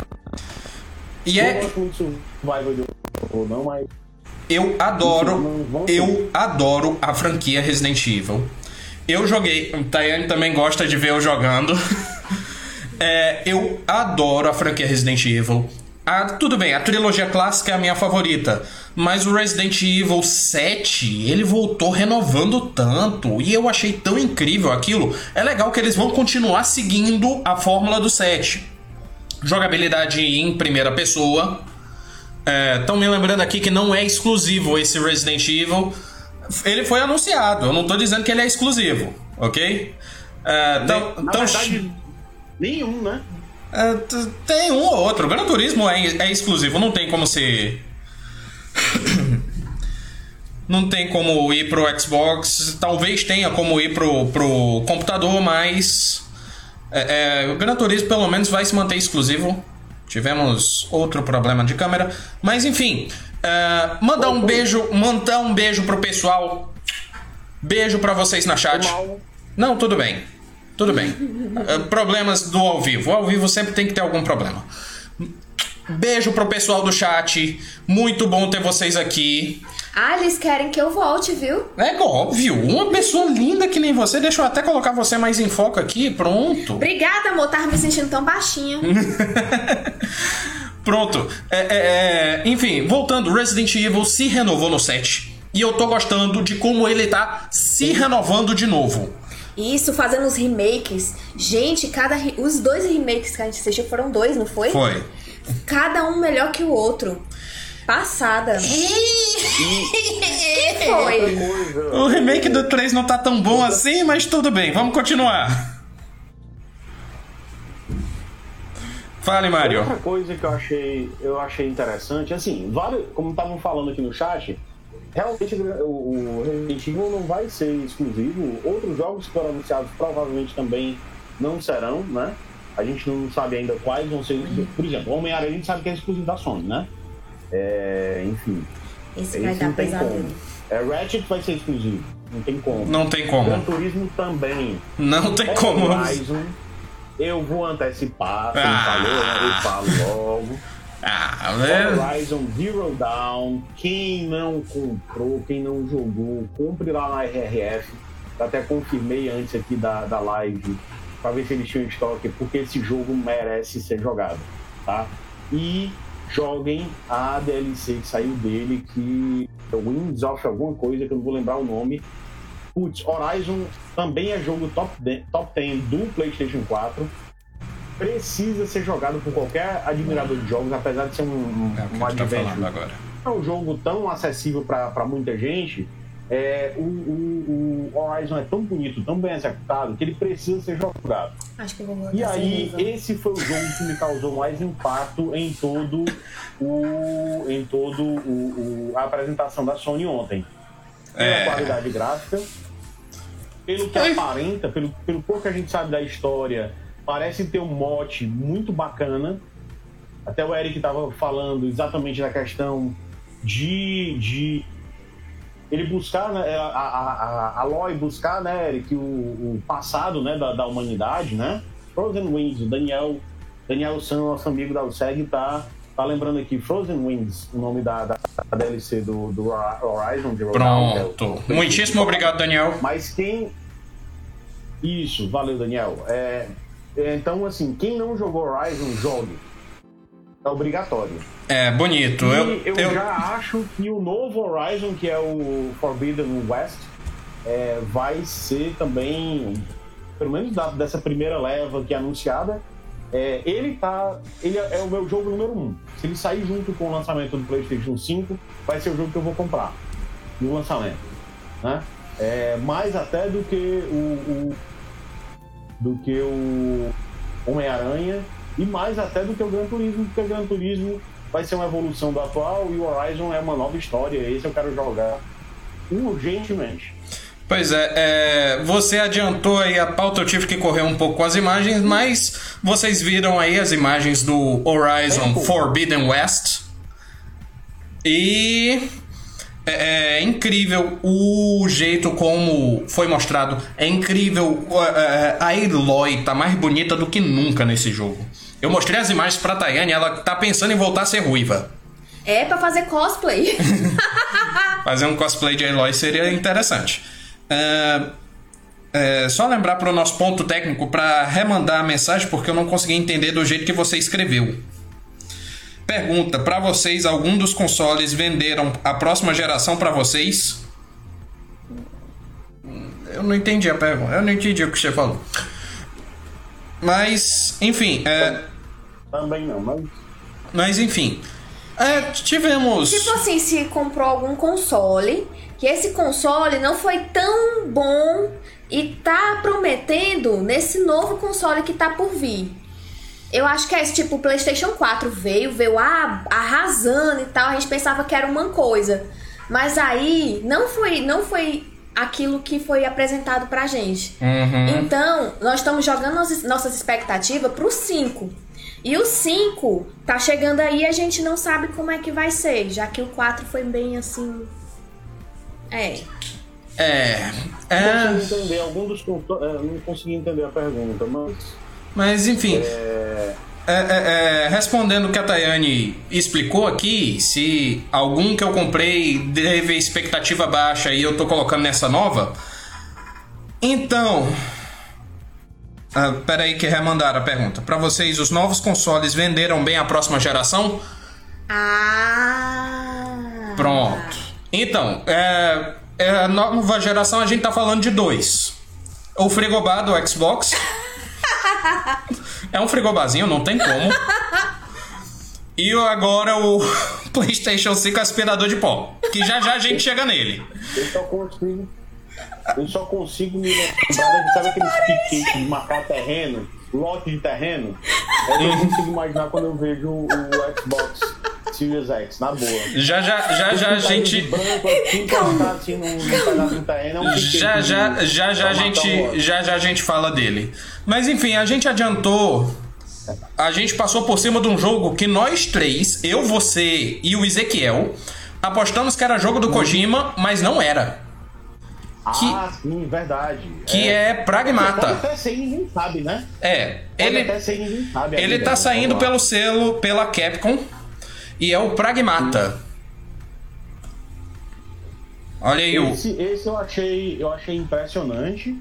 E é. Eu adoro, eu adoro a franquia Resident Evil. Eu joguei. O Tayane também gosta de ver eu jogando. (laughs) é, eu adoro a franquia Resident Evil. Ah, tudo bem, a trilogia clássica é a minha favorita. Mas o Resident Evil 7, ele voltou renovando tanto. E eu achei tão incrível aquilo. É legal que eles vão continuar seguindo a fórmula do 7. Jogabilidade em primeira pessoa. Estão é, me lembrando aqui que não é exclusivo esse Resident Evil. Ele foi anunciado, eu não tô dizendo que ele é exclusivo, ok? É, tão, Na tão... verdade, nenhum, né? É, tem um ou outro. O Gran Turismo é, é exclusivo, não tem como ser. (coughs) não tem como ir pro Xbox. Talvez tenha como ir pro, pro computador, mas. É, é, o Gran Turismo pelo menos vai se manter exclusivo. Tivemos outro problema de câmera. Mas enfim. Uh, mandar um beijo, mandar um beijo pro pessoal. Beijo para vocês na chat. Não, tudo bem. Tudo bem. Uh, problemas do ao vivo. O ao vivo sempre tem que ter algum problema. Beijo pro pessoal do chat. Muito bom ter vocês aqui. Ah, eles querem que eu volte, viu? É óbvio. Uma pessoa linda que nem você. Deixa eu até colocar você mais em foco aqui. Pronto. Obrigada, amor. Tava me sentindo tão baixinha. (laughs) Pronto. É, é, é, enfim, voltando, Resident Evil se renovou no 7. E eu tô gostando de como ele tá se renovando de novo. Isso, fazendo os remakes. Gente, cada os dois remakes que a gente assistiu foram dois, não foi? Foi. Cada um melhor que o outro. Passada. (laughs) que foi? O remake do 3 não tá tão bom assim, mas tudo bem, vamos continuar. Fale, Mário. Outra coisa que eu achei, eu achei interessante, assim, vale, como estavam falando aqui no chat, realmente o, Resident Evil não vai ser exclusivo. Outros jogos que foram anunciados provavelmente também não serão, né? A gente não sabe ainda quais vão ser. Por exemplo, Homem-Aranha a gente sabe que é exclusivo da Sony, né? É, enfim. Esse vai dar pesadelo. É, Ratchet vai ser exclusivo. Não tem como. Não tem como. Gran Turismo também. Não tem como. Horizon, eu vou antecipar, Ah. falou, eu falo logo. Ah, velho. Horizon Zero Dawn, quem não comprou, quem não jogou, compre lá na RRF. Até confirmei antes aqui da, da live para ver se eles tinham estoque, porque esse jogo merece ser jogado, tá? E joguem a DLC que saiu dele, que é Winds of alguma coisa, que eu não vou lembrar o nome. Putz, Horizon também é jogo top 10, top 10 do PlayStation 4. Precisa ser jogado por qualquer admirador de jogos, apesar de ser um, um, É o que um tá adventure agora. é um jogo tão acessível para muita gente, é, o, o- o Horizon é tão bonito, tão bem executado, que ele precisa ser jogado. Acho que eu vou botar E aí, esse foi o jogo que me causou mais impacto em todo o. em todo o, o- a apresentação da Sony ontem. Pela É. qualidade gráfica, pelo que aparenta, pelo, pelo pouco que a gente sabe da história, parece ter um mote muito bacana. Até o Eric estava falando exatamente da questão de, de ele buscar, né, a, a, a, buscar, né, Eric, o, o passado né, da, da humanidade, né? Frozen Winds, o Daniel, Daniel San, nosso amigo da USEG, tá, tá lembrando aqui, Frozen Winds, o nome da, da, da DLC do, do Horizon Zero Dawn, que é Pronto. Muitíssimo obrigado, Daniel. mas quem. Isso, valeu, Daniel. É, então, assim, quem não jogou Horizon, jogue. É obrigatório. É, bonito. Eu, eu, eu, já acho que o novo Horizon, que é o Forbidden West, é, vai ser também, pelo menos da- dessa primeira leva que é anunciada, é, ele tá. Ele é, é o meu jogo número um. Se ele sair junto com o lançamento do PlayStation 5, vai ser o jogo que eu vou comprar no lançamento. Né? É, mais até do que o, o- do que o Homem-Aranha e mais até do que o Gran Turismo, porque o Gran Turismo vai ser uma evolução do atual e o Horizon é uma nova história. Esse eu quero jogar urgentemente. Pois é, é, você adiantou aí a pauta, eu tive que correr um pouco com as imagens, mas vocês viram aí as imagens do Horizon. Forbidden West. E é, é incrível o jeito como foi mostrado. É incrível. é, A Aloy tá mais bonita do que nunca nesse jogo. Eu mostrei as imagens pra Tayane, ela tá pensando em voltar a ser ruiva. É pra fazer cosplay. (laughs) Fazer um cosplay de Aloy seria interessante. É, é, só lembrar para o nosso ponto técnico para remandar a mensagem porque eu não consegui entender do jeito que você escreveu. Pergunta: para vocês, algum dos consoles venderam a próxima geração para vocês? Eu não entendi a pergunta. Eu não entendi o que você falou. Mas, enfim, é, Também não, mas mas enfim, é, tivemos. tipo assim, se comprou algum console, que esse console não foi tão bom e tá prometendo nesse novo console que tá por vir. Eu acho que é esse tipo, o PlayStation 4 veio, veio ah, arrasando e tal, a gente pensava que era uma coisa. Mas aí não foi, não foi aquilo que foi apresentado pra gente. Uhum. Então, nós estamos jogando nossas, nossas expectativas pro 5. E o 5 tá chegando aí e a gente não sabe como é que vai ser, já que o 4 foi bem assim. É. É. não é consegui entender algum dos é, não consegui entender a pergunta, mas mas enfim. é, É, é, é, respondendo o que a Tayane explicou aqui, se algum que eu comprei teve expectativa baixa e eu tô colocando nessa nova. Então. Ah, peraí que remandaram a pergunta. Pra vocês, os novos consoles venderam bem a próxima geração? Ah. Pronto. Então, é, é, a nova geração a gente tá falando de dois. O frigobar do Xbox. (laughs) é um frigobarzinho, não tem como. E agora o (laughs) PlayStation 5 aspirador de pó. Que já já a gente chega nele. eu só consigo eu só consigo me lembrar sabe aqueles piquetes de marcar terreno, lote de terreno? É o que eu consigo imaginar quando eu vejo o, o Xbox Series X, na boa. Já já já já a gente. branco, assim, assim num, terreno, é um Já já já já a matar um gente já já a gente fala dele. Mas enfim, a gente adiantou. A gente passou por cima de um jogo que nós três, eu, você e o Ezequiel, apostamos que era jogo do Kojima, mas não era. Ah, sim, verdade. que é, Pode Pragmata. até ser e ninguém sabe, né? É, Pode ele até ser ninguém sabe. ele ainda, tá né? saindo pelo selo, pela Capcom, e é o Pragmata. Olha aí o Esse, esse eu achei, eu achei impressionante.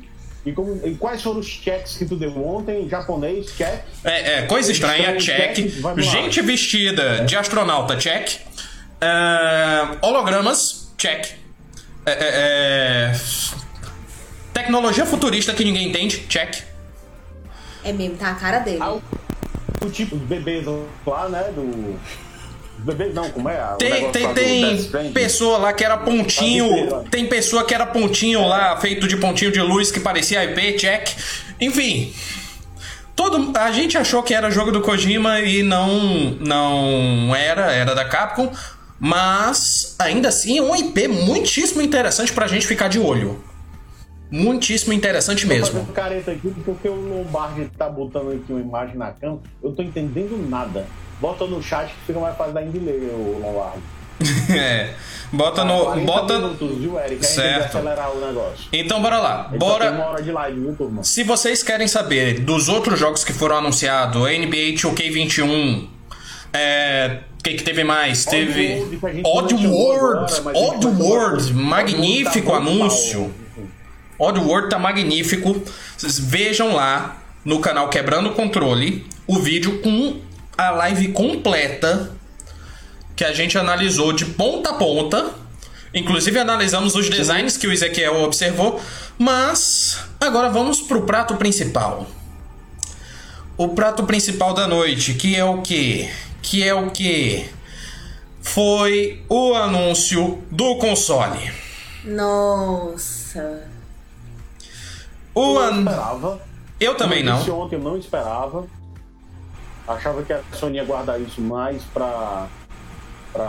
E, como, e quais foram os checks que tu deu ontem? Japonês, check. É, é, coisa estranha, Estranho, check. check. Gente vestida de astronauta, check. É, hologramas, check. É, é, é, Tecnologia futurista que ninguém entende, check. É mesmo, tá a cara dele. Ah, o, o tipo dos bebês lá, né? Do. Bebês não, como é? Tem, tem, tem pessoa lá que era pontinho. Tá Tem pessoa que era pontinho lá, feito de pontinho de luz que parecia IP, check. Enfim. Todo, a gente achou que era jogo do Kojima e não, não era, era da Capcom. Mas ainda assim é um IP muitíssimo interessante pra gente ficar de olho. Muitíssimo interessante Tô mesmo. fazendo careta aqui porque o Lombardi tá botando aqui uma imagem na câmera. Eu tô entendendo nada. Bota no chat que fica mais fácil da gente ler, o Lombardi. (laughs) É. Bota no. 40 Bota. minutos, viu, Eric? A gente Certo. Então bora lá. Bora. live, viu? Se vocês querem saber dos outros jogos que foram anunciados, NBA 2K21, é. O que, que teve mais? Teve. Oddworld, Odd World! Odd chamar World! Oddworld. Magnífico tá anúncio! Mal. Odd World tá magnífico. Vocês vejam lá no canal Quebrando o Controle o vídeo com a live completa que a gente analisou de ponta a ponta. Inclusive analisamos os designs que o Ezequiel observou. Mas agora vamos pro prato principal. O prato principal da noite, que é o que? Que é o que? Foi o anúncio do console. Nossa. O Eu an... não esperava. Eu também não. ontem eu não esperava. Achava que a Sony ia guardar isso mais pra, pra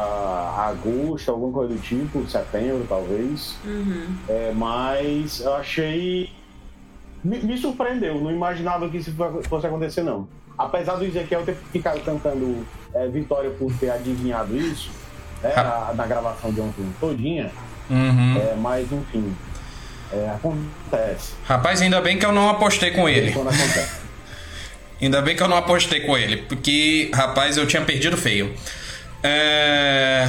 agosto, alguma coisa do tipo, setembro talvez. É, mas eu achei. Me, me surpreendeu, não imaginava que isso fosse acontecer, não. Apesar do Ezequiel ter ficado cantando é, vitória por ter adivinhado isso, né, na, na gravação de ontem todinha, Uhum. é, mas enfim, é, acontece. Rapaz, ainda bem que eu não apostei com ele. Quando acontece. (laughs) Ainda bem que eu não apostei com ele, porque, rapaz, eu tinha perdido feio. É...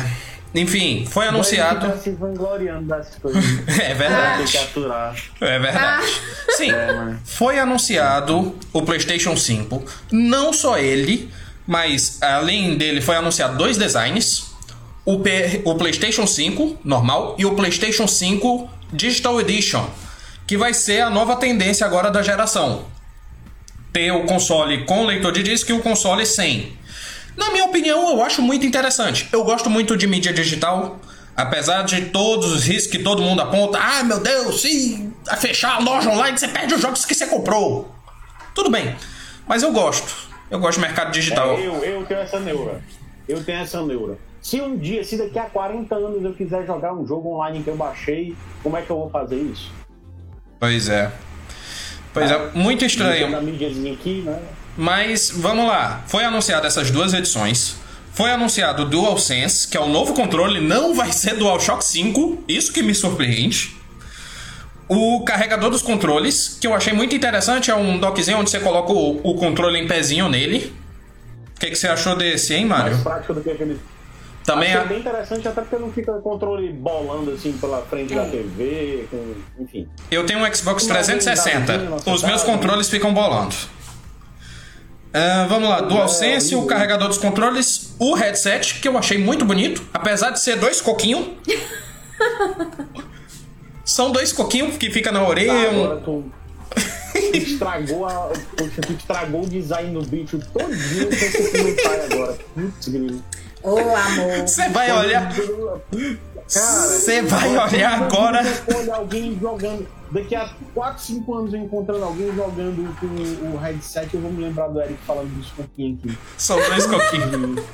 Enfim, foi anunciado. tá se vangloriando das coisas. (laughs) É que verdade. É verdade. Sim, É, mas- foi anunciado o PlayStation 5. Não só ele, mas além dele foi anunciado dois designs. O, P- o PlayStation 5 normal e o PlayStation 5 Digital Edition, que vai ser a nova tendência agora da geração. Ter o console com leitor de disco e o console sem. Na minha opinião, eu acho muito interessante. Eu gosto muito de mídia digital. Apesar de todos os riscos que todo mundo aponta. Ah, meu Deus, se fechar a loja online, você perde os jogos que você comprou. Tudo bem. Mas eu gosto. Eu gosto de mercado digital. É, eu, eu tenho essa neura. Eu tenho essa neura. Se um dia, se daqui a 40 anos eu quiser jogar um jogo online que eu baixei, como é que eu vou fazer isso? Pois é. Pois é, muito Na estranho. aqui, né? Mas vamos lá. Foi anunciado essas duas edições. Foi anunciado o DualSense, que é o novo controle, não vai ser DualShock 5. Isso que me surpreende. O carregador dos controles, que eu achei muito interessante, é um dockzinho onde você coloca o, o controle em pezinho nele. O que, que você achou desse, hein, Mais Mário? prático do que aquele. Também Achei a- bem interessante, até porque não fica o controle bolando assim pela frente da TV, com... enfim. Eu tenho um Xbox Uma 360. habilidade, nossa Os meus controles ficam bolando. Ah, vamos lá, DualSense, o horrível. carregador dos controles, o headset, que eu achei muito bonito, apesar de ser dois coquinhos. (laughs) São dois coquinhos que fica na orelha. Tá, agora tu estragou, a, tu estragou o design do bicho todinho com esse comentário agora. Putz, grilo. Ô, amor. Você vai olhar. Você vai olhar agora. Alguém jogando. Daqui a 4, 5 anos eu encontrando alguém jogando com o headset, eu vou me lembrar do Eric falando dos pouquinho aqui. São dois coquinhos.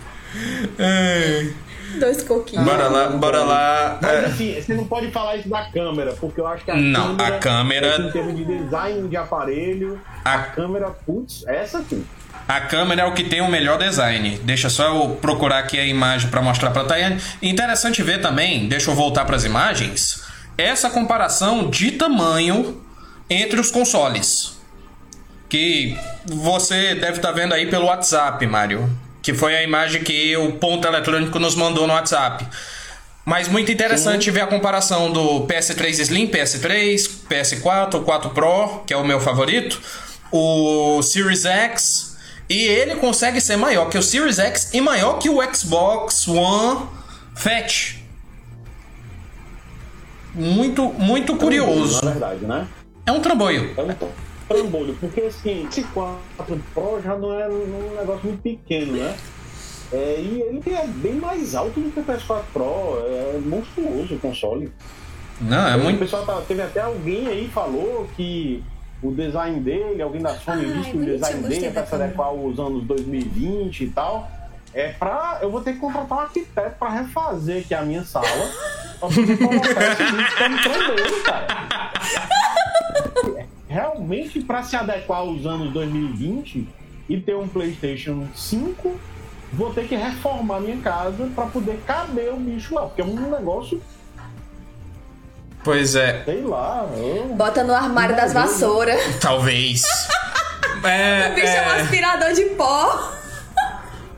Ai. (laughs) Dois coquinhos. Bora lá, bora lá. Mas É, assim, você não pode falar isso da câmera, porque eu acho que a Não, câmera. a câmera- Em termos de design de aparelho, A- a câmera, putz, essa aqui. A câmera é o que tem o melhor design. Deixa só eu procurar aqui a imagem para mostrar para Tayane. Interessante ver também, deixa eu voltar para as imagens, essa comparação de tamanho entre os consoles. Que você deve estar vendo aí pelo WhatsApp, Mário. Que foi a imagem que o Ponto Eletrônico nos mandou no WhatsApp. Mas muito interessante Sim. ver a comparação do PS3 Slim, PS3, PS4, 4 Pro, que é o meu favorito, o Series X, e ele consegue ser maior que o Series X e maior que o Xbox One Fat. Muito, muito curioso. Na verdade, né? É um trambolho. É um trambolho, porque assim, esse 4 Pro já não é um negócio muito pequeno, né? É, e ele é bem mais alto do que o PS4 Pro, é monstruoso o console. Não, é muito. O pessoal tá, teve até alguém aí falou que o design dele, alguém da Sony disse que o design dele é para se adequar aos anos 2020 e tal. É pra. Eu vou ter que contratar um arquiteto para refazer aqui a minha sala. pra poder colocar esse (laughs) vídeo tremendo, cara. Realmente, para se adequar aos anos 2020 e ter um PlayStation 5 vou ter que reformar minha casa para poder caber o bicho lá, porque é um negócio. Pois é. Sei lá. Eu... Bota no armário das vassouras. Talvez. (laughs) é, o bicho é... é um aspirador de pó.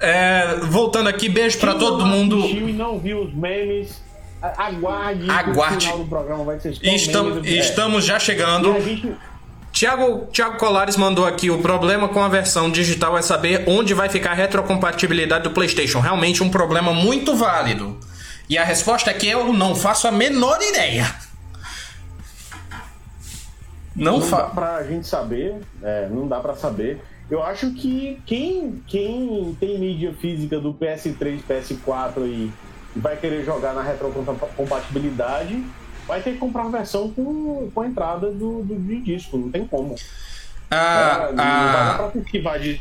É, voltando aqui, beijo para todo mundo. E não viu os memes. Aguarde. Aguarde. O final do programa vai ser Estamos, estamos já chegando. Tiago, Tiago Colares mandou aqui: o problema com a versão digital é saber onde vai ficar a retrocompatibilidade do PlayStation. Realmente um problema muito válido. E a resposta é que eu não faço a menor ideia. Não, não dá pra gente saber, é, não dá para saber. Eu acho que quem, quem tem mídia física do PS3, PS4 e vai querer jogar na retrocompatibilidade vai ter que comprar uma versão com, com a entrada do, do, de disco, não tem como. Ah, é, vai de...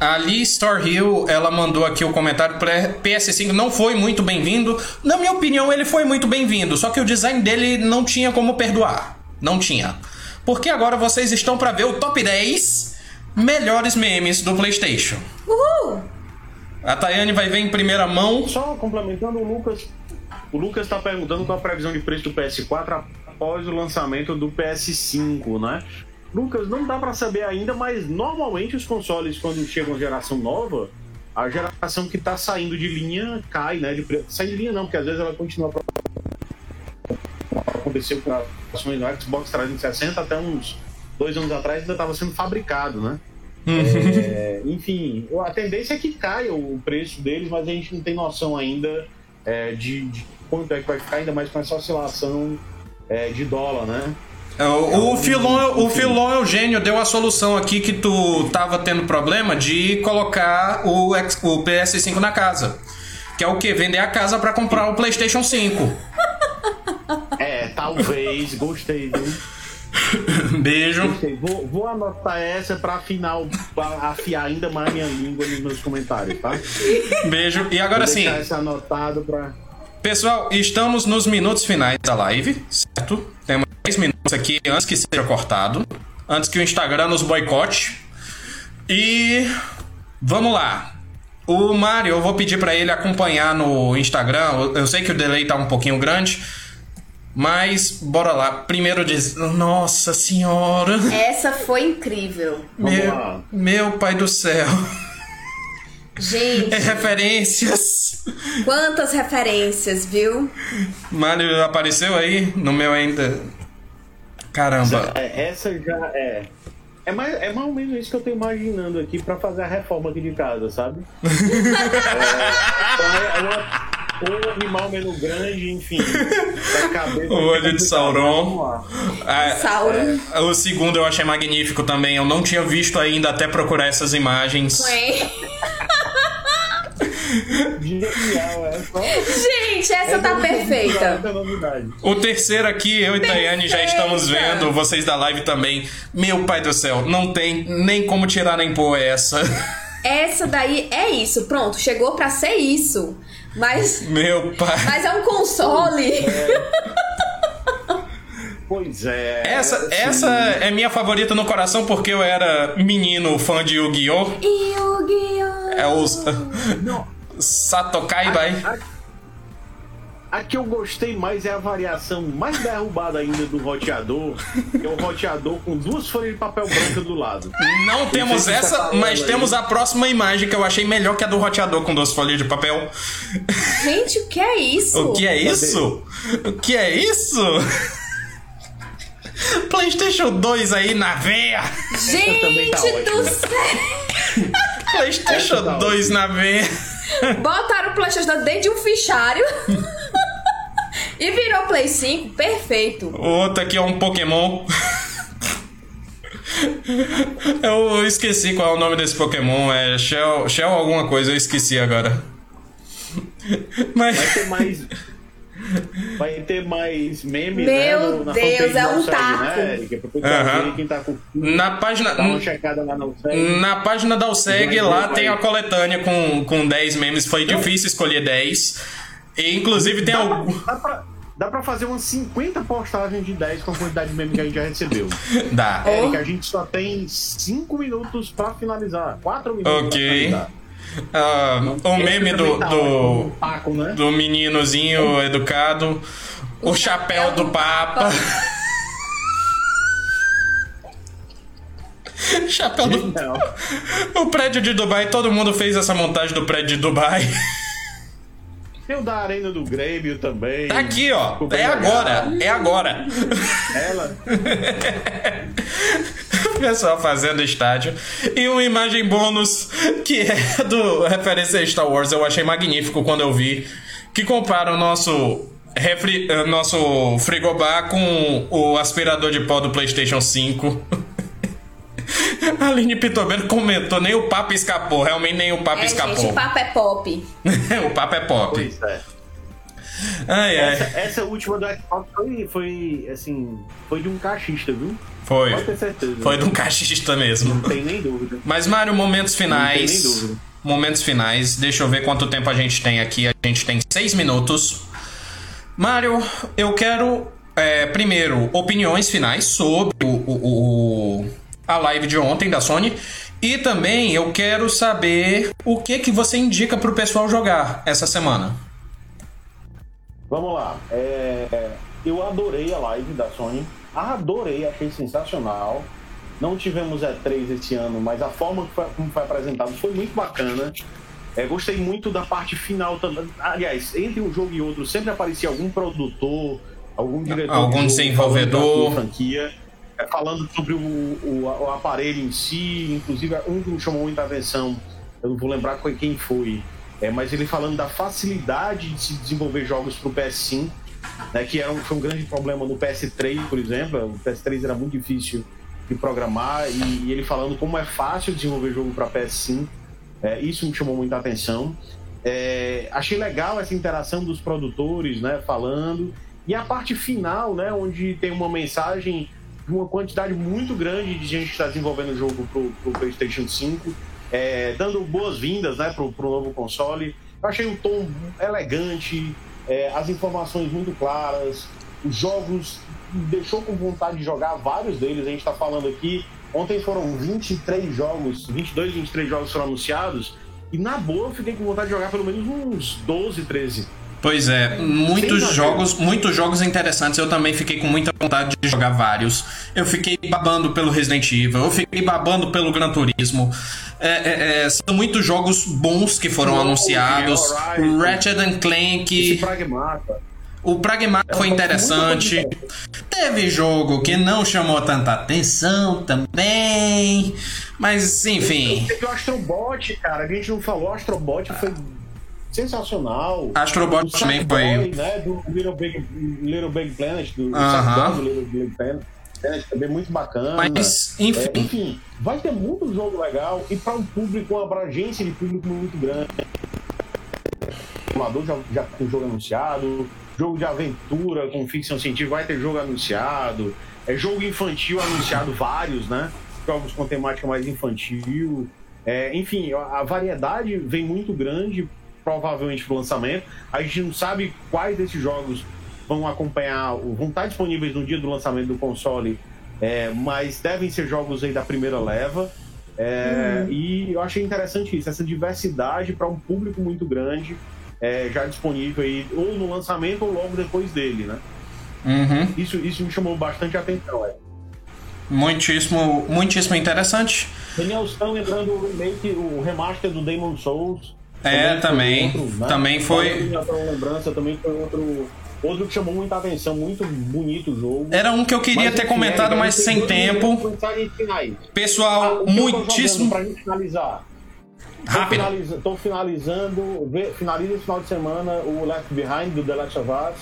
A Lee Storehill, ela mandou aqui o comentário PS5 não foi muito bem-vindo. Na minha opinião, ele foi muito bem-vindo, só que o design dele não tinha como perdoar. Não tinha. Porque agora vocês estão para ver o top 10 melhores memes do PlayStation. Uhul! A Tayane vai ver em primeira mão. Só complementando, o Lucas o Lucas está perguntando qual a previsão de preço do PS4 após o lançamento do PS5, né? Lucas, não dá para saber ainda, mas normalmente os consoles, quando chegam a geração nova, a geração que está saindo de linha cai, né? De Sai de linha não, porque às vezes ela continua. Aconteceu com ações do Xbox 360 até uns dois anos atrás ainda estava sendo fabricado, né? Uhum. É, enfim, a tendência é que caia o preço deles, mas a gente não tem noção ainda é, de, de, quanto é que vai ficar, ainda mais com essa oscilação é, de dólar, né? É, o, o, Filon, o Filon Eugênio deu a solução aqui que tu tava tendo problema de colocar o, o PS5 na casa. Que é o que? Vender a casa para comprar o PlayStation 5. (laughs) É, talvez. Gostei, viu? Beijo. Gostei. Vou, vou anotar essa pra afinal pra afiar ainda mais minha língua nos meus comentários, tá? Beijo. E agora sim. Essa anotado pra. Pessoal, estamos nos minutos finais da live, certo? Temos 10 minutos aqui antes que seja cortado, antes que o Instagram nos boicote. E vamos lá. O Mário, eu vou pedir para ele acompanhar no Instagram. Eu sei que o delay tá um pouquinho grande, mas bora lá. Primeiro diz, nossa senhora. Essa foi incrível. (laughs) Meu, meu pai do céu. Gente. É referências. Quantas referências, viu? Mário apareceu aí? No meu ainda. Caramba. Essa, é, essa já é. É mais, é mais ou menos isso que eu tô imaginando aqui pra fazer a reforma aqui de casa, sabe? (laughs) é, é uma o animal menos grande, enfim. (laughs) o olho de Sauron. Ah, Sauron. É, o segundo eu achei magnífico também. Eu não tinha visto ainda até procurar essas imagens. Ué. Genial essa. Gente, essa, essa tá perfeita. O terceiro aqui, eu e Tayane já estamos vendo, vocês da live também. Meu pai do céu, não tem nem como tirar nem pôr essa. Essa daí é isso, pronto, chegou para ser isso. Mas. Meu pai. Mas é um console. (laughs) Pois é. Essa, essa é minha favorita no coração porque eu era menino fã de Yu-Gi-Oh! Yu-Gi-Oh! É o. Satokai Bai. A que eu gostei mais é a variação mais derrubada ainda do roteador, que é o roteador com duas folhas de papel branca do lado. Não temos sei se você essa, tá mas falando temos aí. a próxima imagem que eu achei melhor que a do roteador com duas folhas de papel. Gente, o que é isso? O que é isso? O que é isso? PlayStation 2 aí na veia! Gente tá do céu! PlayStation (laughs) Essa tá 2 na veia! Botaram o PlayStation dentro de um fichário (laughs) e virou Play 5. Perfeito. O outro aqui é um Pokémon. Eu esqueci qual é o nome desse Pokémon. É Shell, Shell alguma coisa, eu esqueci agora. Mas. Vai ter mais. Vai ter mais memes, Meu né? na Deus, é um taco. Né, Aham. ver quem tá com. Na página. Dá uma checada lá no. Na página da Alseg, Vai, lá vai. tem a coletânea com, com 10 memes. Foi difícil escolher 10. E inclusive tem algum. Dá pra, dá pra fazer umas 50 postagens de 10 com a quantidade de memes que a gente já recebeu. (laughs) Dá. Oh. Érica, a gente só tem 5 minutos pra finalizar. 4 minutos Ok. pra finalizar. Ah, o meme do, do, o Paco, né? do meninozinho educado. O, chapéu do Papa. (laughs) chapéu do. Não. (laughs) O prédio de Dubai, todo mundo fez essa montagem do prédio de Dubai. Tem o da Arena do Grêmio também. Tá aqui, ó. É agora. É agora. Ela. (laughs) Pessoal fazendo estádio. E uma imagem bônus que é do referência a Star Wars. Eu achei magnífico quando eu vi. Que compara o nosso. Refri, eh, nosso frigobar com o aspirador de pó do PlayStation 5. (laughs) A (laughs) Aline Pitobeiro comentou: nem o papo escapou. Realmente, nem o papo É, escapou. gente, o papo é pop. (laughs) o papo é pop. Pois é. Ai, ai. Essa, essa última do Xbox foi, foi, assim, foi de um cachista, viu? Foi. Pode ter certeza. Foi de um cachista mesmo. Não tem nem dúvida. Mas, Mário, momentos Não tem nem finais. dúvida. Momentos finais. Deixa eu ver quanto tempo a gente tem aqui. A gente tem seis minutos. Mário, eu quero, é, primeiro, opiniões finais sobre o, o- o- a live de ontem da Sony. E também eu quero saber o que, que você indica pro pessoal jogar essa semana. Vamos lá. É, eu adorei a live da Sony. Adorei, achei sensacional. Não tivemos E3 esse ano, mas a forma como foi apresentado foi muito bacana. É, gostei muito da parte final também. Aliás, entre um jogo e outro sempre aparecia algum produtor, algum diretor, Algum de jogo desenvolvedor. sua franquia, é, falando sobre o, o- o aparelho em si. Inclusive, um que chamou muita atenção, eu não vou lembrar quem foi, é, mas ele falando da facilidade de se desenvolver jogos para o PS5, né, que era um, foi um grande problema no PS3, por exemplo. O PS3 era muito difícil de programar e, e ele falando como é fácil desenvolver jogo para PS5. É, isso me chamou muita atenção. É, achei legal essa interação dos produtores, né, falando. E a parte final, né, onde tem uma mensagem uma quantidade muito grande de gente que está desenvolvendo o jogo pro, pro PlayStation 5, é, dando boas-vindas, né, pro, pro novo console. Eu achei um tom elegante, é, as informações muito claras, os jogos deixou com vontade de jogar vários deles. A gente está falando aqui. Ontem foram 23 jogos, 22, 23 jogos foram anunciados. E na boa eu fiquei com vontade de jogar pelo menos uns 12, 13. Pois é, muitos jogos, muitos jogos interessantes. Eu também fiquei com muita vontade de jogar vários. Eu fiquei babando pelo Resident Evil, eu fiquei babando pelo Gran Turismo. É, é, é, são muitos jogos bons que foram Oh, anunciados. Horizon. Ratchet and Clank, pragmata. o Pragmata É foi interessante. Teve jogo que não chamou tanta atenção também. Mas enfim, Teve o Astrobot, cara, a gente não falou, o Astrobot foi sensacional. Astrobot também foi. né, do Little Big, Little Big Planet, do. Sackboy, do Little Big Planet, também muito bacana. Mas, É, enfim. enfim, vai ter muito jogo legal e para um público, uma abrangência de público muito grande. O Amador já, já tem jogo anunciado, jogo de aventura com ficção científica vai ter jogo anunciado, é jogo infantil anunciado vários, né? Jogos com temática mais infantil. É, enfim, a a variedade vem muito grande, provavelmente pro lançamento. A gente não sabe quais desses jogos vão acompanhar, vão estar disponíveis no dia do lançamento do console, é, mas devem ser jogos aí da primeira leva. É, E eu achei interessante isso, essa diversidade para um público muito grande. é, já disponível aí, ou no lançamento ou logo depois dele, né? Uhum. Isso, isso me chamou bastante atenção, é. Muitíssimo, muitíssimo interessante. Daniel Stan lembrando o remake, o remaster do Demon Souls. É, também. foi outro, né? Também foi. Lembrança, também foi outro, outro que chamou muita atenção, muito bonito o jogo. Era um que eu queria Mas, ter comentado, é, mas sem tempo. Ah, Pessoal, tô muitíssimo. Pra gente finalizar. Rápido. tô finalizando, finaliza esse final de semana o Left Behind do The Last of Us.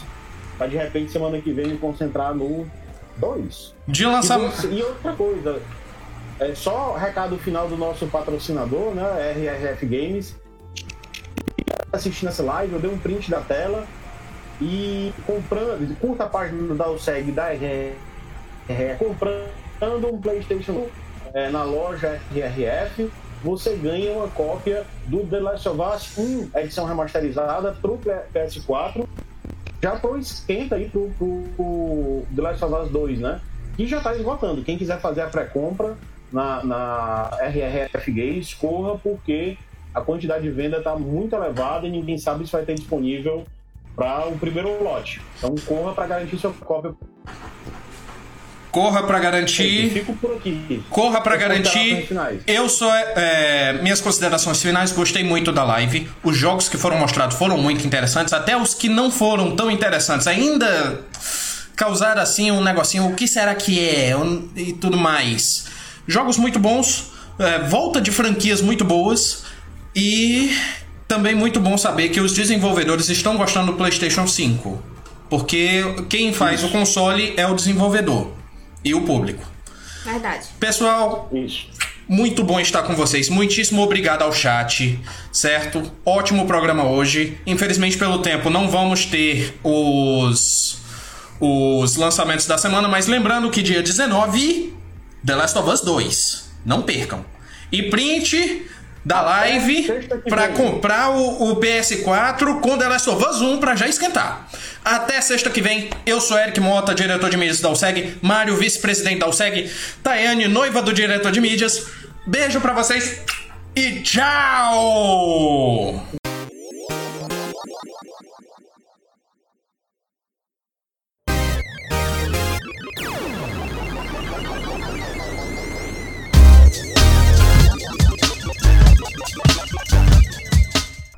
Pra de repente semana que vem me concentrar no 2. De E, lançamento. você- e outra coisa, é só recado final do nosso patrocinador, né? RRF Games. Assistindo essa live, eu dei um print da tela e comprando, curta a página da USEG da RRF, comprando um PlayStation é, na loja RRF, você ganha uma cópia do The Last of Us 1, edição remasterizada pro PS4 já pro esquenta aí pro, pro, pro The Last of Us 2, né? Que já tá esgotando. Quem quiser fazer a pré-compra na, na RRF Games, corra, porque a quantidade de venda tá muito elevada e ninguém sabe se vai ter disponível para o primeiro lote. Então corra para garantir sua cópia. Corra Eu garantir. fico por aqui. Corra considerações garantir. Eu sou. é, minhas considerações finais, gostei muito da live. Os jogos que foram mostrados foram muito interessantes. Até os que não foram tão interessantes ainda causaram assim um negocinho. O que será que é? E tudo mais. Jogos muito bons. é, volta de franquias muito boas. E também muito bom saber que os desenvolvedores estão gostando do PlayStation 5. Porque quem faz o console é o desenvolvedor e o público. Verdade. Pessoal, Isso. muito bom estar com vocês. Muitíssimo obrigado ao chat, certo? Ótimo programa hoje. Infelizmente, pelo tempo, não vamos ter os os lançamentos da semana, mas lembrando que dia 19, The Last of Us 2. Não percam. E print da live para comprar o, o PS4 com The Last of Us 1 para já esquentar. Até sexta que vem, eu sou Eric Mota, diretor de mídias da USEG, Mário, vice-presidente da USEG, Tayane, noiva do diretor de mídias. Beijo pra vocês e tchau!